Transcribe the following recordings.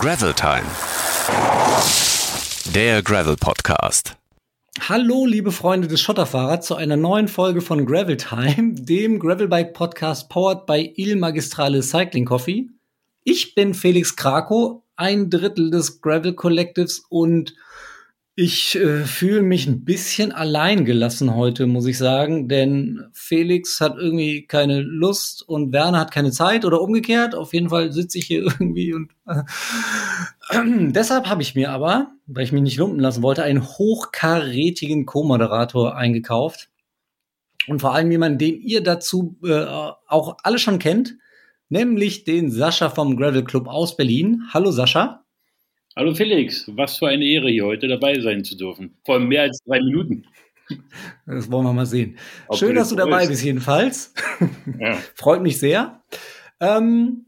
Gravel Time. Der Gravel Podcast. Hallo, liebe Freunde des Schotterfahrers, zu einer neuen Folge von Gravel Time, dem Gravelbike Podcast powered by Il Magistrale Cycling Coffee. Ich bin Felix Krakow, ein Drittel des Gravel Collectives und ich äh, fühle mich ein bisschen allein gelassen heute, muss ich sagen, denn Felix hat irgendwie keine Lust und Werner hat keine Zeit oder umgekehrt. Auf jeden Fall sitze ich hier irgendwie und äh, äh, deshalb habe ich mir aber, weil ich mich nicht lumpen lassen wollte, einen hochkarätigen Co-Moderator eingekauft und vor allem jemanden, den ihr dazu äh, auch alle schon kennt, nämlich den Sascha vom Gravel Club aus Berlin. Hallo Sascha. Hallo Felix, was für eine Ehre, hier heute dabei sein zu dürfen. Vor allem mehr als drei Minuten. Das wollen wir mal sehen. Ob Schön, dass du dabei bist, jedenfalls. Ja. Freut mich sehr. Ähm,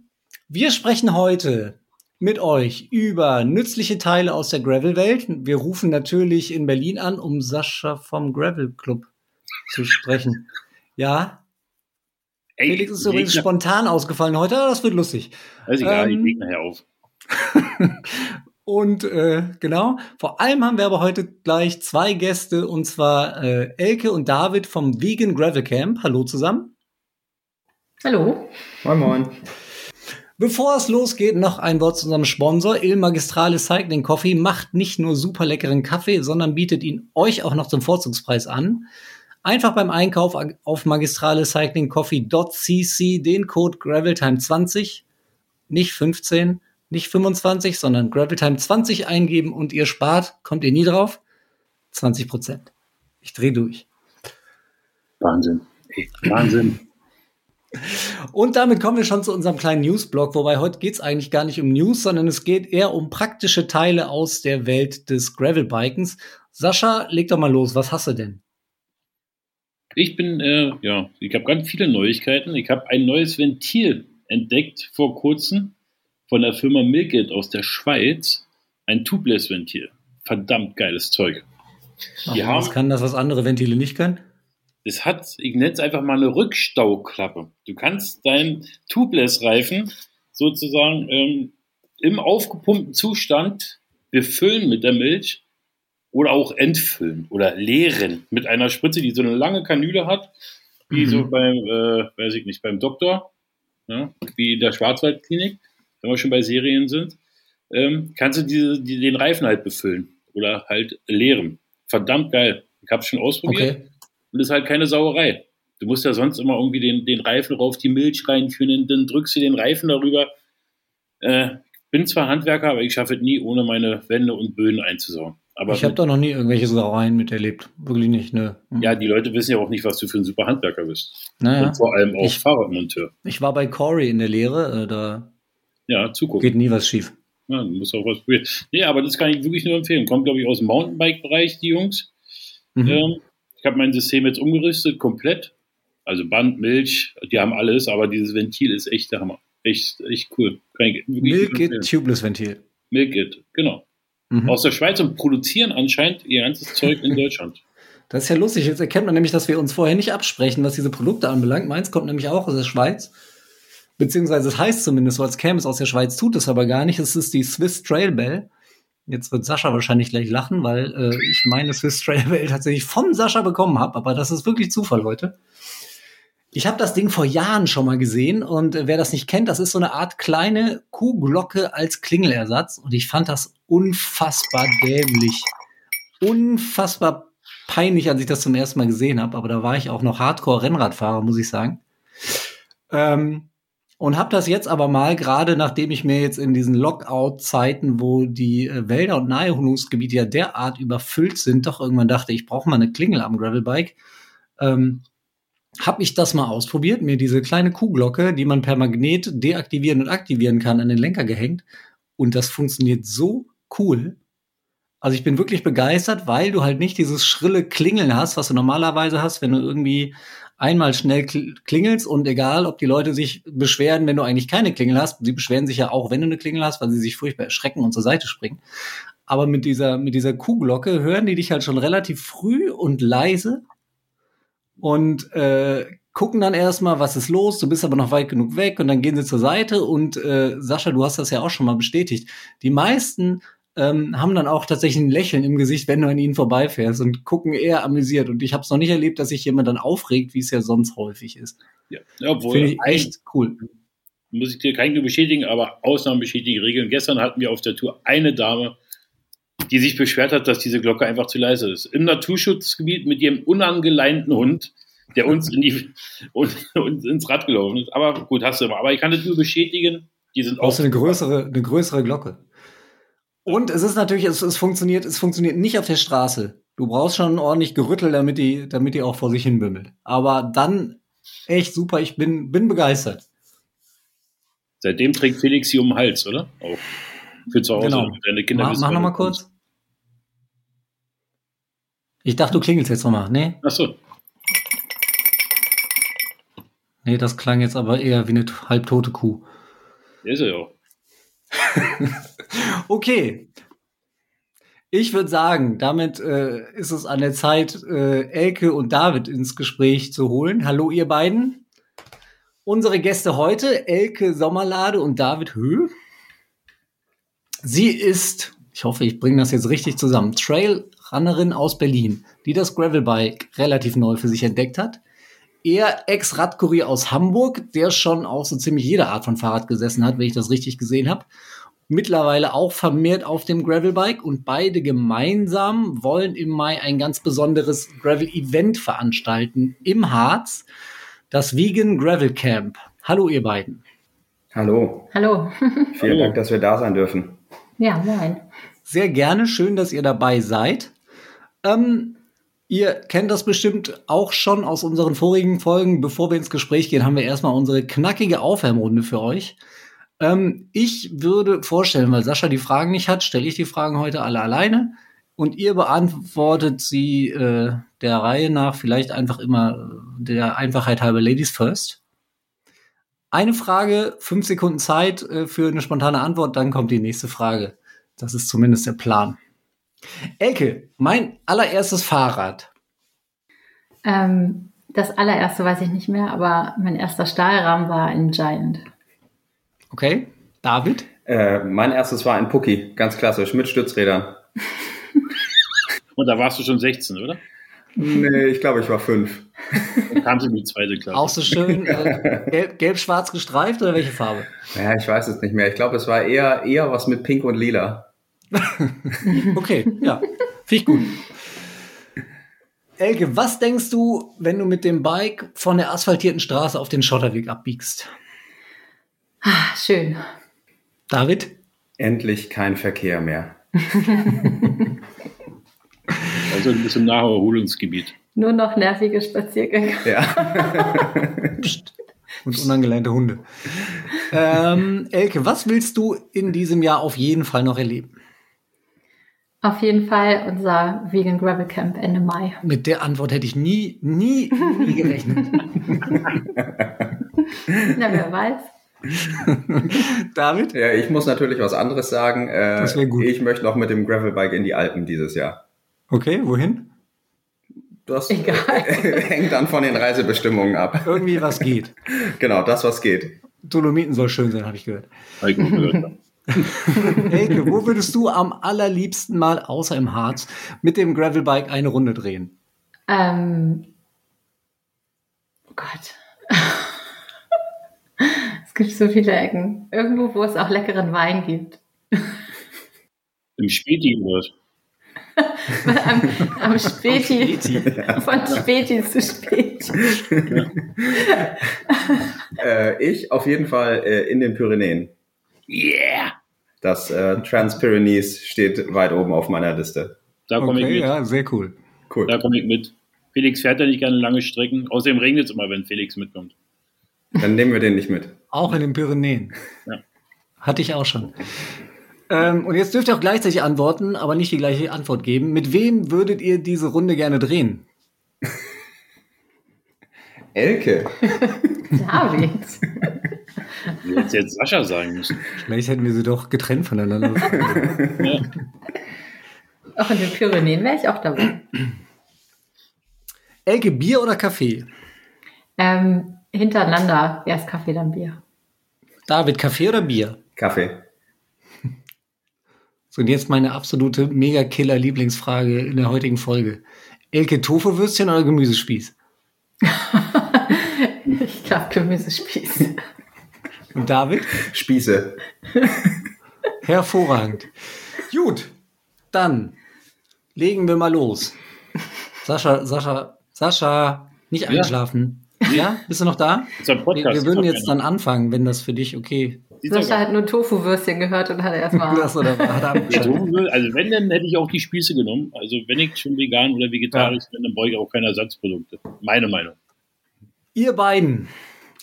wir sprechen heute mit euch über nützliche Teile aus der Gravel-Welt. Wir rufen natürlich in Berlin an, um Sascha vom Gravel Club zu sprechen. Ja. Ey, Felix ist übrigens spontan ausgefallen heute, aber das wird lustig. Also egal, ähm, ich leg nachher auf. Und äh, genau, vor allem haben wir aber heute gleich zwei Gäste, und zwar äh, Elke und David vom Vegan Gravel Camp. Hallo zusammen. Hallo. Moin, moin. Bevor es losgeht, noch ein Wort zu unserem Sponsor. Il Magistrale Cycling Coffee macht nicht nur super leckeren Kaffee, sondern bietet ihn euch auch noch zum Vorzugspreis an. Einfach beim Einkauf auf magistralecyclingcoffee.cc den Code GravelTime20, nicht 15, nicht 25, sondern Graveltime 20 eingeben und ihr spart, kommt ihr nie drauf? 20 Prozent. Ich drehe durch. Wahnsinn. Wahnsinn. Und damit kommen wir schon zu unserem kleinen Newsblog, wobei heute geht es eigentlich gar nicht um News, sondern es geht eher um praktische Teile aus der Welt des Gravelbikens. Sascha, leg doch mal los, was hast du denn? Ich bin, äh, ja, ich habe ganz viele Neuigkeiten. Ich habe ein neues Ventil entdeckt vor kurzem von der Firma Milkit aus der Schweiz ein Tubeless-Ventil. Verdammt geiles Zeug. Die haben, was kann das, was andere Ventile nicht können? Es hat, ich nenne es einfach mal eine Rückstauklappe. Du kannst deinen Tubeless-Reifen sozusagen ähm, im aufgepumpten Zustand befüllen mit der Milch oder auch entfüllen oder leeren mit einer Spritze, die so eine lange Kanüle hat, wie mhm. so beim, äh, weiß ich nicht, beim Doktor, ja, wie in der Schwarzwaldklinik wenn wir schon bei Serien sind, ähm, kannst du diese, die, den Reifen halt befüllen oder halt leeren. Verdammt geil. Ich habe schon ausprobiert okay. und ist halt keine Sauerei. Du musst ja sonst immer irgendwie den, den Reifen rauf die Milch reinführen, dann drückst du den Reifen darüber. Äh, bin zwar Handwerker, aber ich schaffe es nie, ohne meine Wände und Böden einzusauen. Aber ich habe da noch nie irgendwelche Sauereien miterlebt. Wirklich nicht, ne? Mhm. Ja, die Leute wissen ja auch nicht, was du für ein super Handwerker bist. Naja. Und vor allem auch ich, Fahrradmonteur. Ich war bei Corey in der Lehre, äh, da ja, zugucken. Geht nie was schief. Ja, du musst auch was probieren. Nee, aber das kann ich wirklich nur empfehlen. Kommt, glaube ich, aus dem Mountainbike-Bereich, die Jungs. Mhm. Ähm, ich habe mein System jetzt umgerüstet, komplett. Also Band, Milch, die haben alles, aber dieses Ventil ist echt der Hammer. Echt, echt cool. Milkit Tubeless Ventil. Milkit, genau. Mhm. Aus der Schweiz und produzieren anscheinend ihr ganzes Zeug in Deutschland. Das ist ja lustig. Jetzt erkennt man nämlich, dass wir uns vorher nicht absprechen, was diese Produkte anbelangt. Meins kommt nämlich auch aus der Schweiz. Beziehungsweise es heißt zumindest so, als käme es aus der Schweiz, tut es aber gar nicht. Es ist die Swiss Trail Bell. Jetzt wird Sascha wahrscheinlich gleich lachen, weil äh, ich meine Swiss Trail Bell tatsächlich vom Sascha bekommen habe, aber das ist wirklich Zufall, Leute. Ich habe das Ding vor Jahren schon mal gesehen und äh, wer das nicht kennt, das ist so eine Art kleine Kuhglocke als Klingelersatz und ich fand das unfassbar dämlich. Unfassbar peinlich, als ich das zum ersten Mal gesehen habe, aber da war ich auch noch Hardcore-Rennradfahrer, muss ich sagen. Ähm, und habe das jetzt aber mal, gerade nachdem ich mir jetzt in diesen Lockout-Zeiten, wo die äh, Wälder und Naherholungsgebiete ja derart überfüllt sind, doch irgendwann dachte, ich brauche mal eine Klingel am Gravelbike, ähm, habe ich das mal ausprobiert, mir diese kleine Kuhglocke, die man per Magnet deaktivieren und aktivieren kann, an den Lenker gehängt. Und das funktioniert so cool. Also ich bin wirklich begeistert, weil du halt nicht dieses schrille Klingeln hast, was du normalerweise hast, wenn du irgendwie einmal schnell klingelst und egal, ob die Leute sich beschweren, wenn du eigentlich keine Klingel hast, sie beschweren sich ja auch, wenn du eine Klingel hast, weil sie sich furchtbar erschrecken und zur Seite springen. Aber mit dieser, mit dieser Kuhglocke hören die dich halt schon relativ früh und leise und äh, gucken dann erstmal, was ist los, du bist aber noch weit genug weg und dann gehen sie zur Seite und äh, Sascha, du hast das ja auch schon mal bestätigt. Die meisten ähm, haben dann auch tatsächlich ein Lächeln im Gesicht, wenn du an ihnen vorbeifährst und gucken eher amüsiert. Und ich habe es noch nicht erlebt, dass sich jemand dann aufregt, wie es ja sonst häufig ist. Ja, obwohl Finde ich echt cool. muss ich dir kein bestätigen, aber Ausnahmen bestätigen Regeln. Gestern hatten wir auf der Tour eine Dame, die sich beschwert hat, dass diese Glocke einfach zu leise ist. Im Naturschutzgebiet mit ihrem unangeleinten Hund, der uns, in die, uns, uns ins Rad gelaufen ist. Aber gut, hast du immer. Aber ich kann das nur bestätigen, die sind auch. Brauchst du eine größere, eine größere Glocke. Und es ist natürlich, es, es funktioniert, es funktioniert nicht auf der Straße. Du brauchst schon ordentlich Gerüttel, damit die, damit die auch vor sich hin bimmelt. Aber dann echt super, ich bin, bin begeistert. Seitdem trägt Felix sie um den Hals, oder? Auch für zu Hause. Genau. Deine Kinder Mach, mach wann noch mal du kommst. kurz. Ich dachte, du klingelst jetzt noch mal. Nee, Ach so. nee, das klang jetzt aber eher wie eine halbtote Kuh. Der ist er ja auch. Okay. Ich würde sagen, damit äh, ist es an der Zeit, äh, Elke und David ins Gespräch zu holen. Hallo, ihr beiden. Unsere Gäste heute, Elke Sommerlade und David Höh. Sie ist, ich hoffe, ich bringe das jetzt richtig zusammen, Trailrunnerin aus Berlin, die das Gravelbike relativ neu für sich entdeckt hat. Er Ex-Radkurier aus Hamburg, der schon auch so ziemlich jede Art von Fahrrad gesessen hat, wenn ich das richtig gesehen habe mittlerweile auch vermehrt auf dem Gravelbike und beide gemeinsam wollen im Mai ein ganz besonderes Gravel-Event veranstalten im Harz, das Vegan Gravel Camp. Hallo ihr beiden. Hallo, Hallo. vielen. Dank, dass wir da sein dürfen. Ja, moin. Sehr gerne, schön, dass ihr dabei seid. Ähm, ihr kennt das bestimmt auch schon aus unseren vorigen Folgen. Bevor wir ins Gespräch gehen, haben wir erstmal unsere knackige Aufwärmrunde für euch. Ähm, ich würde vorstellen, weil Sascha die Fragen nicht hat, stelle ich die Fragen heute alle alleine und ihr beantwortet sie äh, der Reihe nach, vielleicht einfach immer äh, der Einfachheit halber Ladies first. Eine Frage, fünf Sekunden Zeit äh, für eine spontane Antwort, dann kommt die nächste Frage. Das ist zumindest der Plan. Elke, mein allererstes Fahrrad. Ähm, das allererste weiß ich nicht mehr, aber mein erster Stahlrahmen war ein Giant. Okay, David? Äh, mein erstes war ein Pucki, ganz klassisch, mit Stützrädern. Und da warst du schon 16, oder? Nee, ich glaube, ich war fünf. Dann kamst du in die zweite Klasse. Auch so schön äh, gelb- gelb-schwarz gestreift oder welche Farbe? Ja, ich weiß es nicht mehr. Ich glaube, es war eher, eher was mit Pink und Lila. Okay, ja, finde ich gut. Elke, was denkst du, wenn du mit dem Bike von der asphaltierten Straße auf den Schotterweg abbiegst? Ah, schön. David? Endlich kein Verkehr mehr. Also ein bisschen Naherholungsgebiet. Nur noch nervige Spaziergänge. Ja. Psst. Und unangelernte Hunde. Ähm, Elke, was willst du in diesem Jahr auf jeden Fall noch erleben? Auf jeden Fall unser Vegan Gravel Camp Ende Mai. Mit der Antwort hätte ich nie, nie, nie gerechnet. Na, wer weiß. David? ja, ich muss natürlich was anderes sagen. Äh, Das wär gut. Ich möchte noch mit dem Gravelbike in die Alpen dieses Jahr. Okay, wohin? Das Egal. hängt dann von den Reisebestimmungen ab. Irgendwie was geht. Genau, das, was geht. Dolomiten soll schön sein, habe ich gehört. Hab ich gehört. Elke, wo würdest du am allerliebsten mal, außer im Harz, mit dem Gravelbike eine Runde drehen? Ähm, oh Gott. Gibt so viele Ecken. Irgendwo, wo es auch leckeren Wein gibt. Im Späti oder am, am Späti. Späti. Von Späti zu Späti. Äh, ich auf jeden Fall äh, in den Pyrenäen. Yeah! Das äh, Trans-Pyrenees steht weit oben auf meiner Liste. Da komme ich Okay, mit. ja, sehr cool. Cool. Da komme ich mit. Felix fährt ja nicht gerne lange Strecken. Außerdem regnet es immer, wenn Felix mitkommt. Dann nehmen wir den nicht mit. Auch in den Pyrenäen. Ja. Hatte ich auch schon. Ähm, und jetzt dürft ihr auch gleichzeitig antworten, aber nicht die gleiche Antwort geben. Mit wem würdet ihr diese Runde gerne drehen? Elke. David. Du hättest jetzt Sascha sagen müssen. Vielleicht hätten wir sie doch getrennt voneinander. Ja. Auch in den Pyrenäen wäre ich auch dabei. Elke, Bier oder Kaffee? Ähm, hintereinander, erst Kaffee, dann Bier. David, Kaffee oder Bier? Kaffee. So, und jetzt meine absolute Mega-Killer-Lieblingsfrage in der heutigen Folge. Elke, Tofu-Würstchen oder Gemüsespieß? ich glaube Gemüsespieß. Und David? Spieße. Hervorragend. Gut, dann legen wir mal los. Sascha, Sascha, Sascha, nicht einschlafen. Ja, ja? bist du noch da? Wir, Podcast. wir würden jetzt dann anfangen, wenn das für dich okay Sieht doch Sascha hat nur Tofu-Würstchen gehört und hat erstmal. ist. Oder hat er abgeschaltet? So, Also wenn, dann hätte ich auch die Spieße genommen. Also wenn ich schon vegan oder vegetarisch bin, dann brauche ich auch keine Ersatzprodukte. Meine Meinung. Ihr beiden,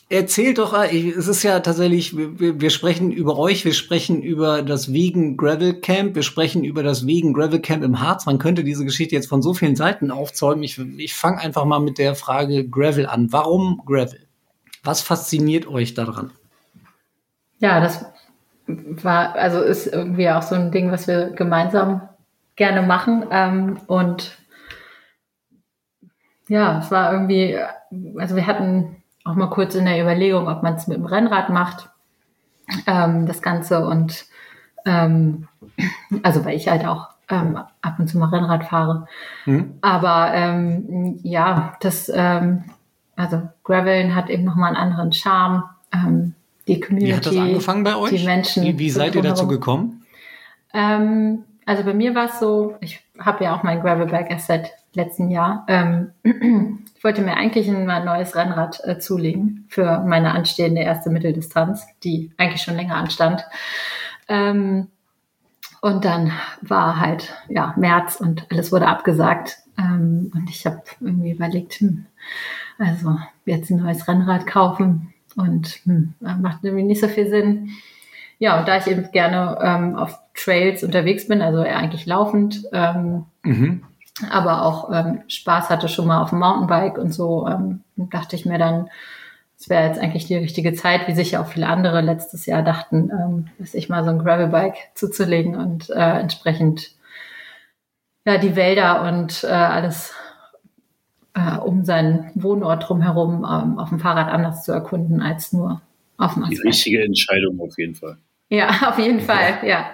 erzählt doch, ich- es ist ja tatsächlich, wir, wir sprechen über euch, wir sprechen über das Vegan Gravel Camp, wir sprechen über das Vegan Gravel Camp im Harz. Man könnte diese Geschichte jetzt von so vielen Seiten aufzäumen. Ich, ich fange einfach mal mit der Frage Gravel an. Warum Gravel? Was fasziniert euch daran? Ja, das war, also ist irgendwie auch so ein Ding, was wir gemeinsam gerne machen. Ähm, und ja, es war irgendwie, also wir hatten auch mal kurz in der Überlegung, ob man es mit dem Rennrad macht, ähm, das Ganze. Und ähm, also weil ich halt auch ähm, ab und zu mal Rennrad fahre. Hm? Aber ähm, ja, das, ähm, also Graveln hat eben nochmal einen anderen Charme. Ähm, die Community. Wie hat das angefangen bei euch? Die Menschen. Wie, wie seid ihr dazu gekommen? Ähm, also bei mir war es so, ich habe ja auch mein Gravelbike erst seit letzten Jahr. Ähm, ich wollte mir eigentlich ein neues Rennrad äh, zulegen für meine anstehende erste Mitteldistanz, die eigentlich schon länger anstand. Ähm, und dann war halt ja März und alles wurde abgesagt. Ähm, und ich habe irgendwie überlegt, hm, also jetzt ein neues Rennrad kaufen und hm, macht irgendwie nicht so viel Sinn. Ja, und da ich eben gerne ähm, auf Trails unterwegs bin, also eigentlich laufend, ähm, Mhm. aber auch ähm, Spaß hatte schon mal auf dem Mountainbike und so, ähm, dachte ich mir dann, es wäre jetzt eigentlich die richtige Zeit, wie sich ja auch viele andere letztes Jahr dachten, ähm, sich mal so ein Gravelbike zuzulegen und äh, entsprechend ja die Wälder und äh, alles äh, um seinen Wohnort drumherum ähm, auf dem Fahrrad anders zu erkunden als nur auf dem Die Asphalt. richtige Entscheidung auf jeden Fall. Ja, auf jeden Fall, ja.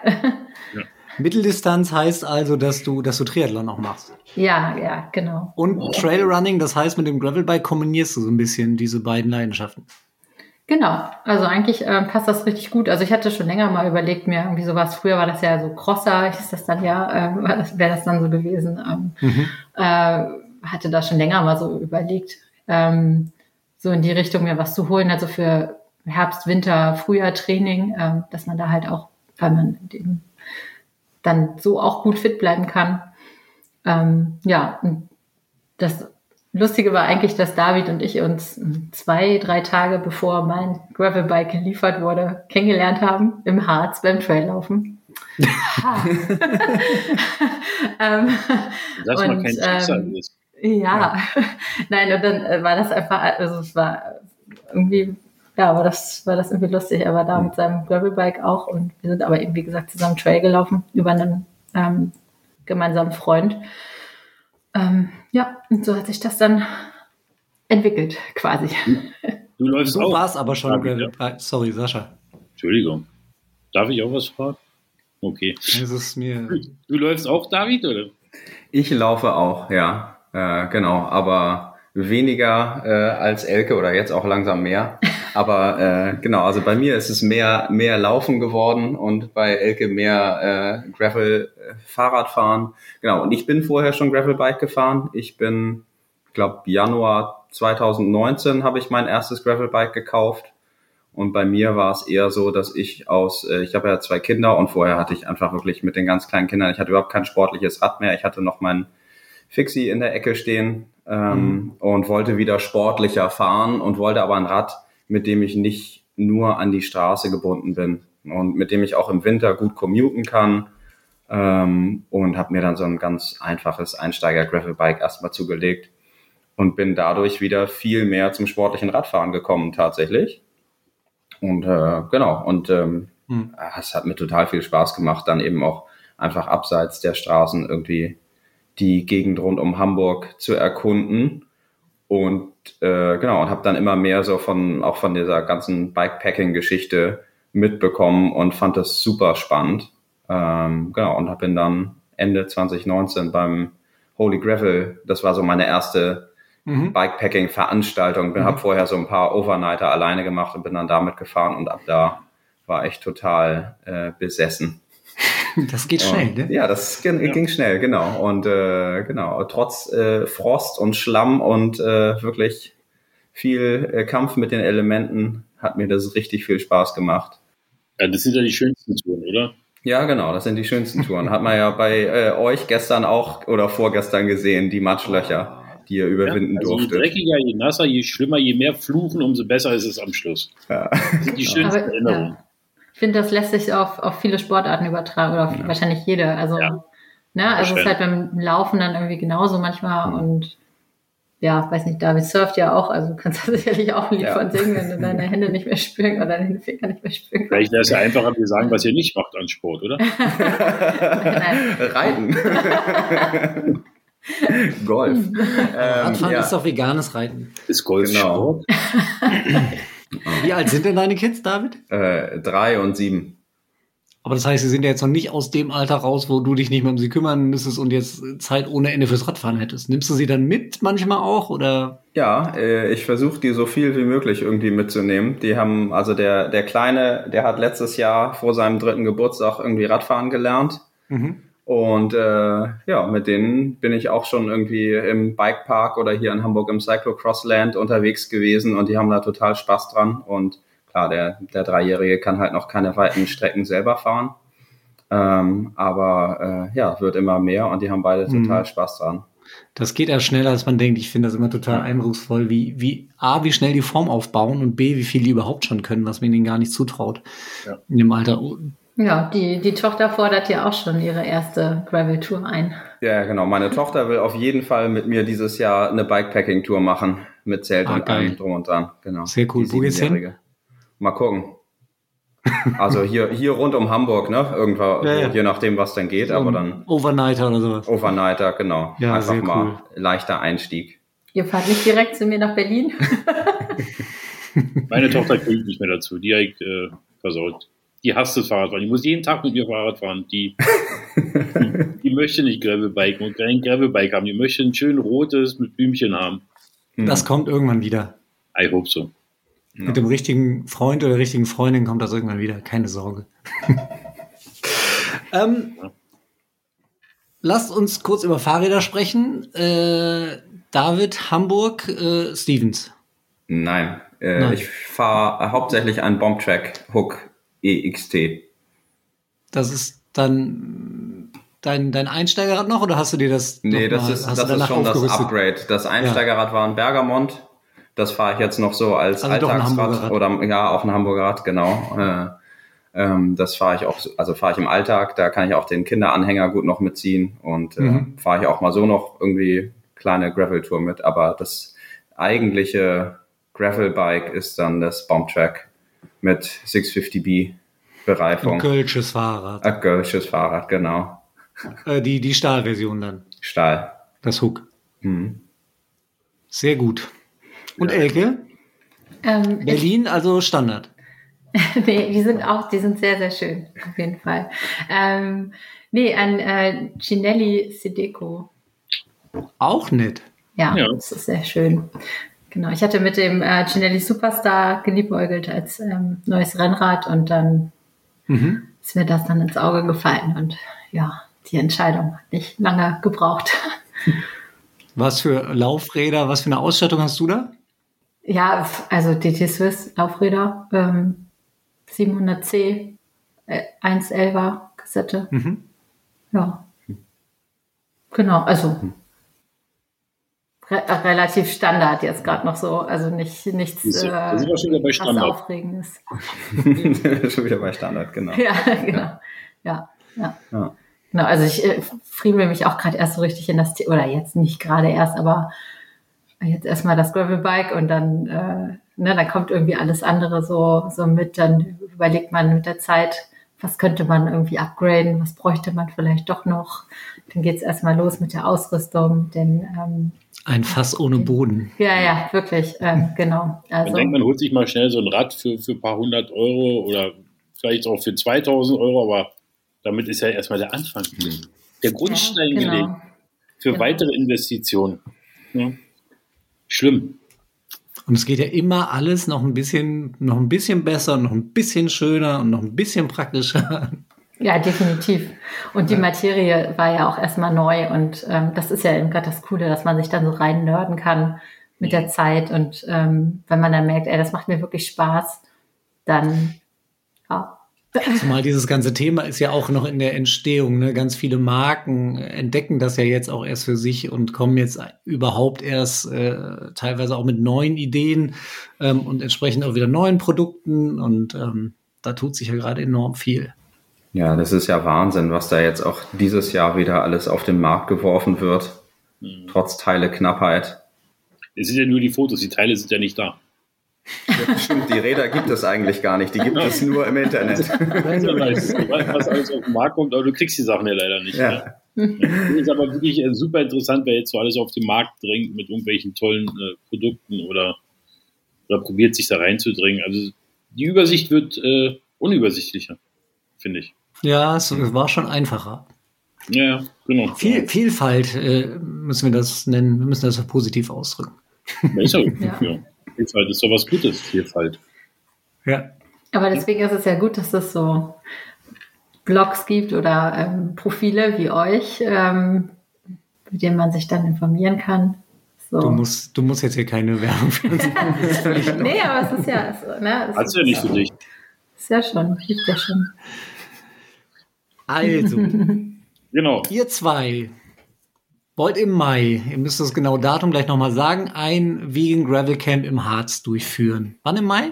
Mitteldistanz heißt also, dass du, dass du Triathlon auch machst. ja, ja, genau. Und Trailrunning, das heißt, mit dem Gravelbike kombinierst du so ein bisschen diese beiden Leidenschaften. Genau, also eigentlich ähm, passt das richtig gut. Also ich hatte schon länger mal überlegt, mir irgendwie sowas, früher war das ja so Crosser, ist das dann ja, das- wäre das dann so gewesen. Ähm, Mhm. äh, hatte da schon länger mal so überlegt, ähm, so in die Richtung mir was zu holen, also für Herbst, Winter, Frühjahr Training, ähm, dass man da halt auch, weil man eben dann so auch gut fit bleiben kann. Ähm, ja, das Lustige war eigentlich, dass David und ich uns zwei, drei Tage bevor mein Gravelbike geliefert wurde, kennengelernt haben im Harz beim Traillaufen. Ähm, Dass man kein Schicksal ähm, ist. ja, nein, und dann äh, war das einfach, also es war irgendwie, ja, war das, war das irgendwie lustig. Er war da mit seinem Gravelbike auch und wir sind aber eben, wie gesagt, zusammen Trail gelaufen über einen ähm, gemeinsamen Freund. Ähm, ja, und so hat sich das dann entwickelt, quasi. Du läufst So auch. war es aber schon. David, Gravel. Ah, Sorry, Sascha. Entschuldigung. Darf ich auch was fragen? Okay. Es ist mir. Du läufst auch, David, oder? Ich laufe auch, ja. Äh, genau, aber weniger äh, als Elke oder jetzt auch langsam mehr. Aber äh, genau, also bei mir ist es mehr, mehr Laufen geworden und bei Elke mehr äh, Gravel äh, Fahrradfahren. Genau, und ich bin vorher schon Gravelbike gefahren. Ich bin, glaube Januar 2019 habe ich mein erstes Gravelbike gekauft. Und bei mir war es eher so, dass ich aus, äh, ich habe ja zwei Kinder und vorher hatte ich einfach wirklich mit den ganz kleinen Kindern, ich hatte überhaupt kein sportliches Rad mehr. Ich hatte noch mein Fixie in der Ecke stehen ähm, und wollte wieder sportlicher fahren und wollte aber ein Rad, mit dem ich nicht nur an die Straße gebunden bin und mit dem ich auch im Winter gut commuten kann. Ähm, und habe mir dann so ein ganz einfaches Einsteiger-Gravelbike erstmal zugelegt und bin dadurch wieder viel mehr zum sportlichen Radfahren gekommen tatsächlich. Und äh, genau, und ähm, Hm. es hat mir total viel Spaß gemacht, dann eben auch einfach abseits der Straßen irgendwie die Gegend rund um Hamburg zu erkunden. und äh, genau, und habe dann immer mehr so von, auch von dieser ganzen Bikepacking-Geschichte mitbekommen und fand das super spannend. Ähm, genau, und bin dann Ende 2019 beim Holy Gravel, das war so meine erste mhm. Bikepacking-Veranstaltung. Mhm. Habe vorher so ein paar Overnighter alleine gemacht und bin dann damit gefahren und ab da war ich total äh, besessen. Das geht schnell, und, ne? Ja, das ging, ja. ging schnell, genau. Und äh, genau, trotz äh, Frost und Schlamm und äh, wirklich viel äh, Kampf mit den Elementen hat mir das richtig viel Spaß gemacht. Ja, das sind ja die schönsten Touren, oder? Ja, genau, das sind die schönsten Touren. Hat man ja bei äh, euch gestern auch oder vorgestern gesehen, die Matschlöcher, die ihr überwinden ja, also durftet. Je dreckiger, je nasser, je schlimmer, je mehr Fluchen, umso besser ist es am Schluss. Ja. Das sind die schönsten Aber, Erinnerungen. Ja. Ich finde, das lässt sich auf, auf viele Sportarten übertragen oder auf ja. wahrscheinlich jede. Also, ne, also es ist halt beim Laufen dann irgendwie genauso manchmal mhm. und ja, weiß nicht, David surft ja auch, also du kannst da sicherlich auch ein Lied ja. von singen, wenn du deine Hände nicht mehr spüren oder deine Finger nicht mehr spüren Vielleicht wäre es ja einfacher, wir sagen, was ihr nicht macht an Sport, oder? Reiten. Golf. ähm, Radfahren ja. ist doch veganes Reiten. Ist Golf genau. Sport? Wie alt sind denn deine Kids, David? Äh, drei und sieben. Aber das heißt, sie sind ja jetzt noch nicht aus dem Alter raus, wo du dich nicht mehr um sie kümmern müsstest und jetzt Zeit ohne Ende fürs Radfahren hättest. Nimmst du sie dann mit manchmal auch oder? Ja, äh, ich versuche die so viel wie möglich irgendwie mitzunehmen. Die haben, also der, der Kleine, der hat letztes Jahr vor seinem dritten Geburtstag irgendwie Radfahren gelernt. Mhm. Und äh, ja, mit denen bin ich auch schon irgendwie im Bikepark oder hier in Hamburg im Cyclocrossland unterwegs gewesen und die haben da total Spaß dran. Und klar, der, der Dreijährige kann halt noch keine weiten Strecken selber fahren. Ähm, aber äh, ja, wird immer mehr und die haben beide mhm. total Spaß dran. Das geht ja schneller, als man denkt. Ich finde das immer total eindrucksvoll, wie, wie A, wie schnell die Form aufbauen und B, wie viel die überhaupt schon können, was man ihnen gar nicht zutraut. Ja. In dem Alter ja, die, die Tochter fordert ja auch schon ihre erste Gravel-Tour ein. Ja, genau. Meine Tochter will auf jeden Fall mit mir dieses Jahr eine Bikepacking-Tour machen. Mit Zelt ah, und allem drum und dran. Genau. Sehr cool. Wo geht's hin? Mal gucken. Also hier, hier rund um Hamburg, ne? Irgendwo, ja, ja. je nachdem, was dann geht, so aber dann. Overnighter oder sowas. Overnighter, genau. Ja, Einfach mal cool. leichter Einstieg. Ihr fahrt nicht direkt zu mir nach Berlin? Meine Tochter kriegt nicht mehr dazu. Die habe ich äh, versaut die hasst das Fahrradfahren. Die muss jeden Tag mit mir Fahrrad fahren. Die, die, die möchte nicht Gravelbike und kein Gravelbike haben. Die möchte ein schön rotes mit Blümchen haben. Das hm. kommt irgendwann wieder. I hope so. Ja. Mit dem richtigen Freund oder der richtigen Freundin kommt das irgendwann wieder. Keine Sorge. ähm, ja. Lasst uns kurz über Fahrräder sprechen. Äh, David, Hamburg, äh, Stevens. Nein, äh, Nein. ich fahre hauptsächlich einen Bombtrack Hook EXT. Das ist dann dein, dein Einsteigerrad noch oder hast du dir das? Nee, das mal, ist, das ist schon das Upgrade. Das Einsteigerrad ja. war ein Bergamont. Das fahre ich jetzt noch so als also Alltagsrad oder ja, auch ein Hamburger Rad, genau. Äh, ähm, das fahre ich auch, also fahre ich im Alltag, da kann ich auch den Kinderanhänger gut noch mitziehen und äh, mhm. fahre ich auch mal so noch irgendwie kleine Gravel-Tour mit. Aber das eigentliche Gravel-Bike ist dann das Bombtrack mit 650B Bereifung. Ein Kölsches Fahrrad. Ein Kölsches Fahrrad, genau. Äh, die, die Stahlversion dann. Stahl. Das Hook. Mhm. Sehr gut. Und ja. Elke? Ähm, Berlin, also Standard. nee, die sind auch, die sind sehr, sehr schön, auf jeden Fall. Ähm, nee, ein äh, Ginelli Sedeco. Auch nett. Ja, ja, das ist sehr schön. Genau, ich hatte mit dem äh, Cinelli Superstar geliebäugelt als ähm, neues Rennrad und dann mhm. ist mir das dann ins Auge gefallen und ja, die Entscheidung hat nicht lange gebraucht. Was für Laufräder, was für eine Ausstattung hast du da? Ja, also DT Swiss Laufräder, ähm, 700C, äh, 111er Kassette. Mhm. Ja. Genau, also mhm re relativ Standard jetzt gerade noch so, also nicht nichts äh, da sind wir schon wieder bei Standard. Aufregendes. schon wieder bei Standard, genau. Ja, genau. Ja, ja. ja. Genau, also ich äh, friemel mich auch gerade erst so richtig in das Thema, oder jetzt nicht gerade erst, aber jetzt erstmal das Gravelbike und dann, äh, ne, dann kommt irgendwie alles andere so, so mit, dann überlegt man mit der Zeit, was könnte man irgendwie upgraden, was bräuchte man vielleicht doch noch. Dann geht es erstmal los mit der Ausrüstung, denn ähm, ein Fass ohne Boden. Ja, ja, wirklich, ähm, genau. Also, man denkt, man holt sich mal schnell so ein Rad für, für ein paar hundert Euro oder vielleicht auch für 2000 Euro, aber damit ist ja erstmal der Anfang. Der Grundstein ja, genau. gelegt für genau. weitere Investitionen. Ja. Schlimm. Und es geht ja immer alles noch ein bisschen, noch ein bisschen besser, noch ein bisschen schöner und noch ein bisschen praktischer. Ja, definitiv. Und die Materie war ja auch erstmal neu und ähm, das ist ja eben gerade das Coole, dass man sich dann so rein nörden kann mit der Zeit und ähm, wenn man dann merkt, ey, das macht mir wirklich Spaß, dann ja, Zumal dieses ganze Thema ist ja auch noch in der Entstehung. Ne? Ganz viele Marken entdecken das ja jetzt auch erst für sich und kommen jetzt überhaupt erst äh, teilweise auch mit neuen Ideen ähm, und entsprechend auch wieder neuen Produkten. Und ähm, da tut sich ja gerade enorm viel. Ja, das ist ja Wahnsinn, was da jetzt auch dieses Jahr wieder alles auf den Markt geworfen wird, mhm. trotz Teileknappheit. Es sind ja nur die Fotos, die Teile sind ja nicht da. Ja, stimmt, die Räder gibt es eigentlich gar nicht, die gibt es nur im Internet. was alles auf den Markt kommt, aber du kriegst die Sachen ja leider nicht. Ja. Ja. Das ist aber wirklich äh, super interessant, wer jetzt so alles auf den Markt drängt mit irgendwelchen tollen äh, Produkten oder, oder probiert sich da reinzudrängen. Also die Übersicht wird äh, unübersichtlicher, finde ich. Ja, es war schon einfacher. Ja, genau. Viel, Vielfalt äh, müssen wir das nennen, wir müssen das positiv ausdrücken. Ja, ist ja. ja. Vielfalt ist sowas Gutes, Vielfalt. Ja. Aber deswegen ist es ja gut, dass es so Blogs gibt oder ähm, Profile wie euch, ähm, mit denen man sich dann informieren kann. So. Du, musst, du musst jetzt hier keine Werbung für uns machen. nee, aber es ist ja so. Ne? Es Hast du ja nicht für dich. Ist ja schon, gibt ja schon. Also, genau. ihr zwei wollt im Mai, ihr müsst das genaue Datum gleich nochmal sagen, ein Vegan Gravel Camp im Harz durchführen. Wann im Mai?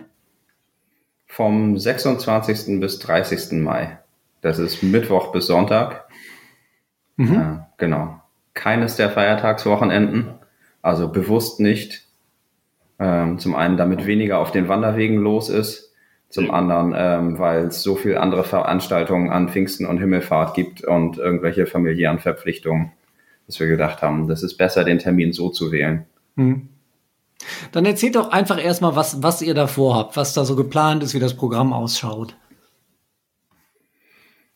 Vom 26. bis 30. Mai. Das ist Mittwoch bis Sonntag. Mhm. Ja, genau. Keines der Feiertagswochenenden. Also bewusst nicht. Ähm, zum einen, damit weniger auf den Wanderwegen los ist. Zum anderen, ähm, weil es so viele andere Veranstaltungen an Pfingsten und Himmelfahrt gibt und irgendwelche familiären Verpflichtungen dass wir gedacht haben, das ist besser, den Termin so zu wählen. Hm. Dann erzählt doch einfach erstmal, was, was ihr da vorhabt, was da so geplant ist, wie das Programm ausschaut.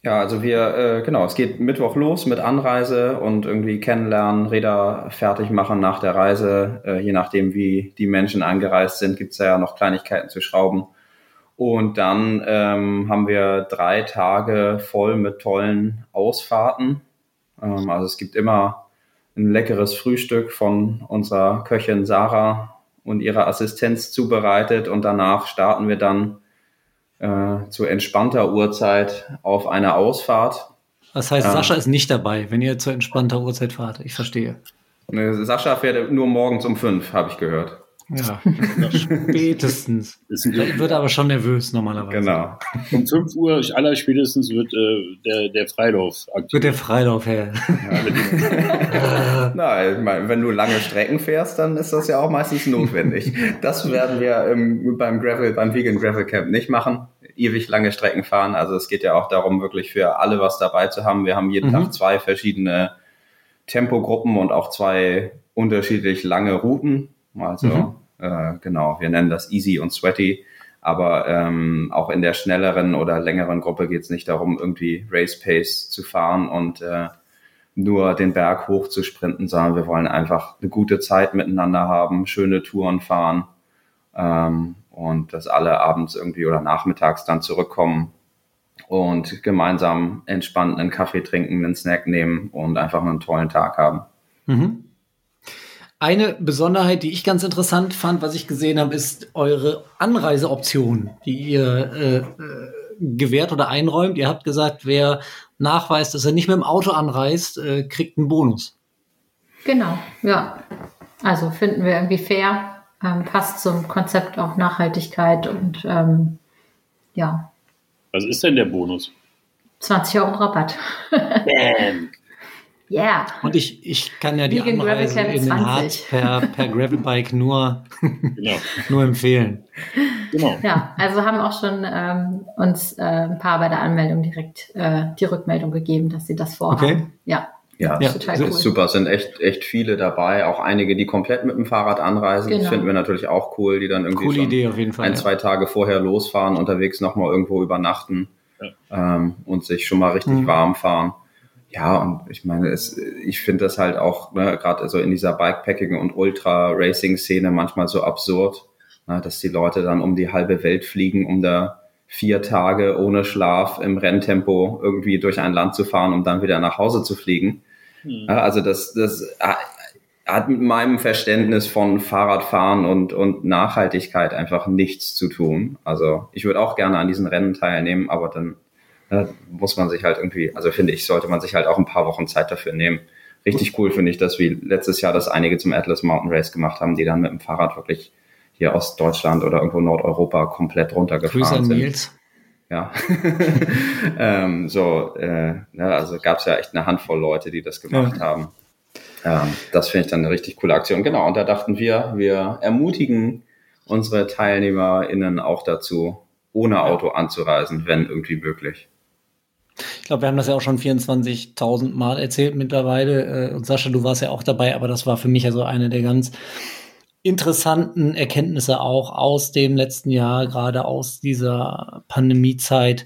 Ja, also wir, äh, genau, es geht Mittwoch los mit Anreise und irgendwie kennenlernen, Räder fertig machen nach der Reise. Äh, je nachdem, wie die Menschen angereist sind, gibt's ja noch Kleinigkeiten zu schrauben. Und dann ähm, haben wir drei Tage voll mit tollen Ausfahrten. Ähm, also es gibt immer ein leckeres Frühstück von unserer Köchin Sarah und ihrer Assistenz zubereitet und danach starten wir dann äh, zu entspannter Uhrzeit auf eine Ausfahrt. Das heißt, Sascha ist nicht dabei, wenn ihr zu entspannter Uhrzeit fahrt. Ich verstehe. Sascha fährt nur morgens um fünf, habe ich gehört. Ja, spätestens. wird aber schon nervös normalerweise. Genau. Um 5 Uhr aller spätestens wird äh, der, der Freilauf aktiv. Wird der Freilauf her. Ja, Na, wenn du lange Strecken fährst, dann ist das ja auch meistens notwendig. Das werden wir ähm, beim Gravel, beim Vegan Gravel Camp nicht machen. Ewig lange Strecken fahren. Also es geht ja auch darum, wirklich für alle was dabei zu haben. Wir haben jeden mhm. Tag zwei verschiedene Tempogruppen und auch zwei unterschiedlich lange Routen also mhm. äh, genau, wir nennen das easy und sweaty. Aber ähm, auch in der schnelleren oder längeren Gruppe geht es nicht darum, irgendwie Race Pace zu fahren und äh, nur den Berg hoch zu sprinten, sondern wir wollen einfach eine gute Zeit miteinander haben, schöne Touren fahren ähm, und dass alle abends irgendwie oder nachmittags dann zurückkommen und gemeinsam entspannt einen Kaffee trinken, einen Snack nehmen und einfach einen tollen Tag haben. Mhm. Eine Besonderheit, die ich ganz interessant fand, was ich gesehen habe, ist eure Anreiseoption, die ihr äh, äh, gewährt oder einräumt. Ihr habt gesagt, wer nachweist, dass er nicht mit dem Auto anreist, äh, kriegt einen Bonus. Genau, ja. Also finden wir irgendwie fair, ähm, passt zum Konzept auch Nachhaltigkeit und ähm, ja. Was ist denn der Bonus? 20 Euro Rabatt. Yeah. Und ich, ich kann ja die Vegan Anreise in den 20. Harz per, per Gravelbike nur, Genau. nur empfehlen. genau. Ja, also haben auch schon ähm, uns äh, ein paar bei der Anmeldung direkt äh, die Rückmeldung gegeben, dass sie das vorhaben. Okay. Ja, Ja, Ja, das total ist cool. super. Es sind echt, echt viele dabei. Auch einige, die komplett mit dem Fahrrad anreisen. Das Genau. finden wir natürlich auch cool, die dann irgendwie Coole schon Idee auf jeden Fall. ein, ja. zwei Tage vorher losfahren, unterwegs nochmal irgendwo übernachten ähm, und sich schon mal richtig Mhm. warm fahren. Ja, und ich meine, es, ich finde das halt auch, ne, gerade so in dieser Bikepacking- und Ultra-Racing-Szene manchmal so absurd, ne, dass die Leute dann um die halbe Welt fliegen, um da vier Tage ohne Schlaf im Renntempo irgendwie durch ein Land zu fahren, um dann wieder nach Hause zu fliegen. Ja, also das, das hat mit meinem Verständnis von Fahrradfahren und, und Nachhaltigkeit einfach nichts zu tun. Also ich würde auch gerne an diesen Rennen teilnehmen, aber dann äh, muss man sich halt irgendwie, also finde ich, sollte man sich halt auch ein paar Wochen Zeit dafür nehmen. Richtig cool finde ich, dass wir letztes Jahr das einige zum Atlas Mountain Race gemacht haben, die dann mit dem Fahrrad wirklich hier aus Deutschland oder irgendwo Nordeuropa komplett runtergefahren Grüße an sind. Nils. Ja. ähm, so, äh, ne, also gab es ja echt eine Handvoll Leute, die das gemacht haben. Ähm, das finde ich dann eine richtig coole Aktion. Genau, und da dachten wir, wir ermutigen unsere TeilnehmerInnen auch dazu, ohne Auto anzureisen, wenn irgendwie möglich. Ich glaube, wir haben das ja auch schon 24.000 Mal erzählt mittlerweile. Äh, Und Sascha, du warst ja auch dabei, aber das war für mich also eine der ganz interessanten Erkenntnisse auch aus dem letzten Jahr, gerade aus dieser Pandemiezeit,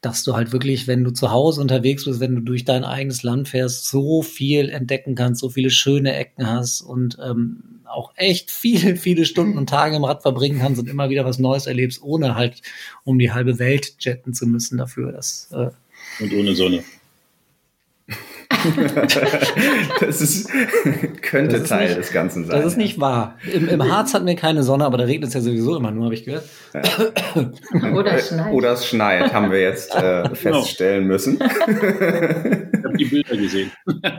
dass du halt wirklich, wenn du zu Hause unterwegs bist, wenn du durch dein eigenes Land fährst, so viel entdecken kannst, so viele schöne Ecken hast und ähm, auch echt viele, viele Stunden und Tage im Rad verbringen kannst und immer wieder was Neues erlebst, ohne halt um die halbe Welt jetten zu müssen dafür. Das äh, Und ohne Sonne. Das ist, könnte Das ist Teil nicht- des Ganzen sein. Das ist nicht wahr. Im, im Harz hatten wir keine Sonne, aber da regnet es ja sowieso immer nur, habe ich gehört. Oder Äh, schneit. Oder es schneit, haben wir jetzt äh, feststellen müssen. Ich habe die Bilder gesehen.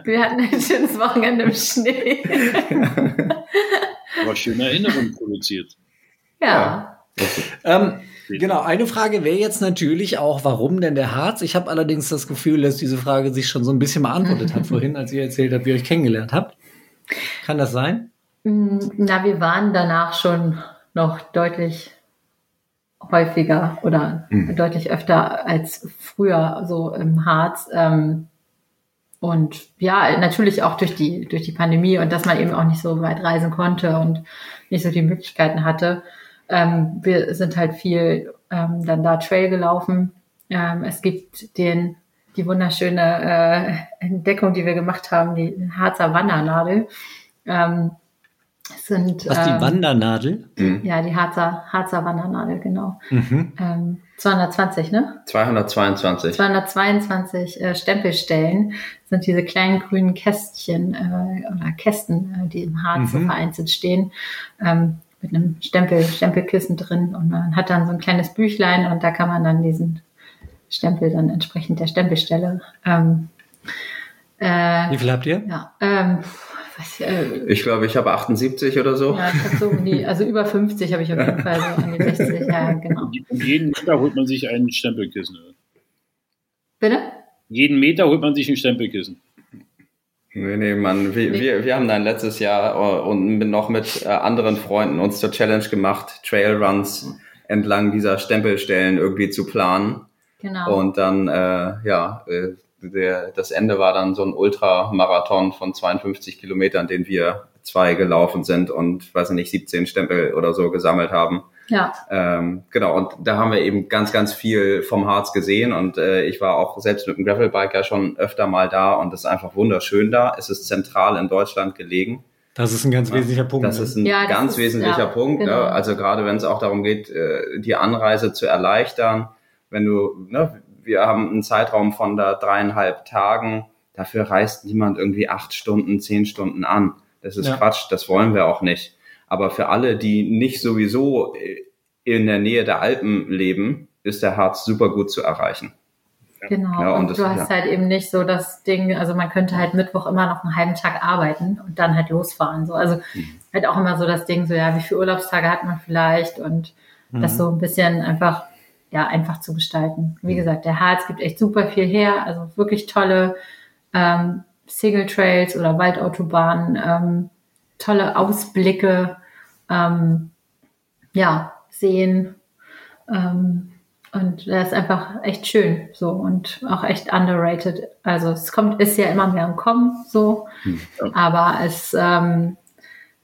Wir hatten ein schönes Wochenende im Schnee. Aber schöne Erinnerungen produziert. ja. Ähm, genau, eine Frage wäre jetzt natürlich auch, warum denn der Harz? Ich habe allerdings das Gefühl, dass diese Frage sich schon so ein bisschen beantwortet hat vorhin, als ihr erzählt habt, wie ihr euch kennengelernt habt. Kann das sein? Mm, Na, wir waren danach schon noch deutlich häufiger oder Mhm. deutlich öfter als früher so im Harz. Ähm, und ja, natürlich auch durch die, durch die Pandemie und dass man eben auch nicht so weit reisen konnte und nicht so die Möglichkeiten hatte. Ähm, wir sind halt viel ähm, dann da Trail gelaufen. Ähm, es gibt den, die wunderschöne äh, Entdeckung, die wir gemacht haben, die Harzer Wandernadel. Ähm, es sind, Was die ähm, Wandernadel? Mhm. ja, die Harzer, Harzer Wandernadel, genau. Mhm. Ähm, 220, ne? 222. 222 äh, Stempelstellen sind diese kleinen grünen Kästchen äh, oder Kästen, äh, die im Harz Mhm. vereinzelt stehen, ähm, mit einem Stempel, Stempelkissen drin und man hat dann so ein kleines Büchlein und da kann man dann diesen Stempel dann entsprechend der Stempelstelle. Ähm, äh, Wie viel habt ihr? ja, ähm, was, äh, Ich glaube, ich habe 78 oder so. ja, so die, also über 50 habe ich auf jeden Fall so an die 60, ja, genau. Um jeden Meter holt man sich ein Stempelkissen. Bitte? Jeden Meter holt man sich ein Stempelkissen. Nee, nee, Mann, wir, Nee. wir, wir haben dann letztes Jahr äh, und noch mit äh, anderen Freunden uns zur Challenge gemacht, Trailruns entlang dieser Stempelstellen irgendwie zu planen. Genau. Und dann, äh, ja, äh, der, das Ende war dann so ein Ultramarathon von 52 Kilometern, den wir zwei gelaufen sind und, weiß ich nicht, 17 Stempel oder so gesammelt haben. Ja, Ähm, genau, und da haben wir eben ganz, ganz viel vom Harz gesehen und äh, ich war auch selbst mit dem Gravelbike ja schon öfter mal da und es ist einfach wunderschön da. Es ist zentral in Deutschland gelegen. Das ist ein ganz wesentlicher Punkt. Das ne? ist ein Ja, das ganz ist- wesentlicher ja, Punkt. genau. Ne? Also gerade wenn es auch darum geht, äh, die Anreise zu erleichtern, wenn du, ne, wir haben einen Zeitraum von da dreieinhalb Tagen, dafür reist niemand irgendwie acht Stunden, zehn Stunden an. Das ist Ja. Quatsch, das wollen wir auch nicht. Aber für alle, die nicht sowieso äh, in der Nähe der Alpen leben, ist der Harz super gut zu erreichen. genau. Ja, und und das- du hast ja. halt eben nicht so das Ding, also man könnte halt Mittwoch immer noch einen halben Tag arbeiten und dann halt losfahren. So. Also Mhm. halt auch immer so das Ding, so ja, wie viele Urlaubstage hat man vielleicht und Mhm. das so ein bisschen einfach, ja, einfach zu gestalten. Mhm. Wie gesagt, der Harz gibt echt super viel her, also wirklich tolle ähm, Single Trails oder Waldautobahnen, ähm, tolle Ausblicke, ähm, ja, sehen. Ähm, und das ist einfach echt schön so und auch echt underrated. Also es kommt, ist ja immer mehr im Kommen so, Hm, ja. aber es ähm,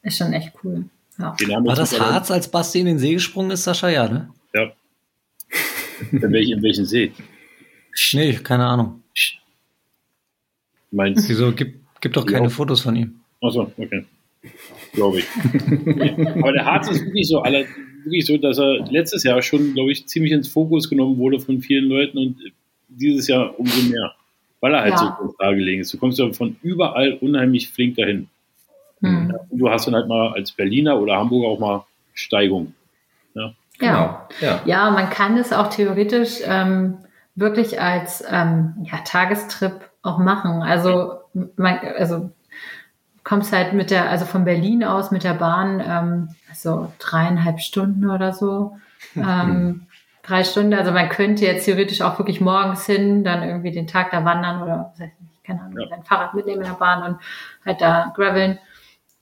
ist schon echt cool. Ja. War das Harz, als Basti in den See gesprungen ist, Sascha? Ja, ne? Ja. In, welch, in welchen See? Nee, keine Ahnung. Meinst Wieso? Gibt, gibt doch keine. Fotos von ihm. Achso, okay. Glaube ich. Aber der Harz ist wirklich so, aller, wirklich so, dass er letztes Jahr schon, glaube ich, ziemlich ins Fokus genommen wurde von vielen Leuten und dieses Jahr umso mehr. Weil er halt Ja. so kurz da gelegen ist. Du kommst ja von überall unheimlich flink dahin. Hm. Und du hast dann halt mal als Berliner oder Hamburger auch mal Steigung. ja. Genau. Ja. Ja, man kann es auch theoretisch ähm, wirklich als ähm, ja, Tagestrip auch machen. Also, man, also kommst halt mit der, also von Berlin aus mit der Bahn, ähm, so dreieinhalb Stunden oder so. Ähm, drei Stunden. Also man könnte jetzt theoretisch auch wirklich morgens hin, dann irgendwie den Tag da wandern oder was weiß ich, keine Ahnung, Ja. sein Fahrrad mitnehmen in der Bahn und halt da graveln.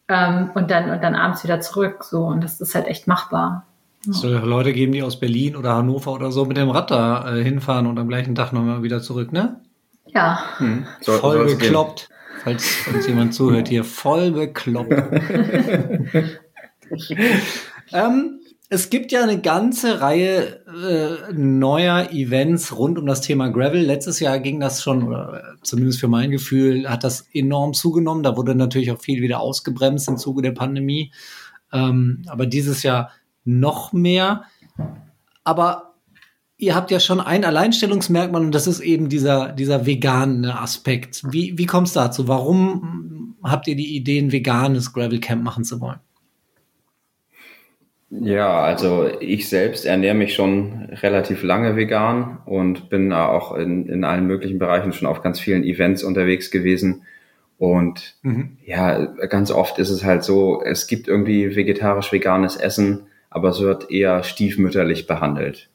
Ähm, und dann und dann abends wieder zurück. So, und das ist halt echt machbar. Es soll ja Leute geben, die aus Berlin oder Hannover oder so mit dem Rad da äh, hinfahren und am gleichen Tag nochmal wieder zurück, ne? Ja. Hm. Voll bekloppt. Falls uns jemand zuhört hier, voll bekloppt. ähm, es gibt ja eine ganze Reihe äh, neuer Events rund um das Thema Gravel. Letztes Jahr ging das schon, oder zumindest für mein Gefühl, hat das enorm zugenommen. Da wurde natürlich auch viel wieder ausgebremst im Zuge der Pandemie. Ähm, aber dieses Jahr noch mehr. Aber ihr habt ja schon ein Alleinstellungsmerkmal und das ist eben dieser, dieser vegane Aspekt. Wie, wie kommt es dazu? Warum habt ihr die Idee, ein veganes Gravel Camp machen zu wollen? Ja, also ich selbst ernähre mich schon relativ lange vegan und bin auch in, in allen möglichen Bereichen schon auf ganz vielen Events unterwegs gewesen. Und ja, ganz oft ist es halt so, es gibt irgendwie vegetarisch-veganes Essen, aber es wird eher stiefmütterlich behandelt.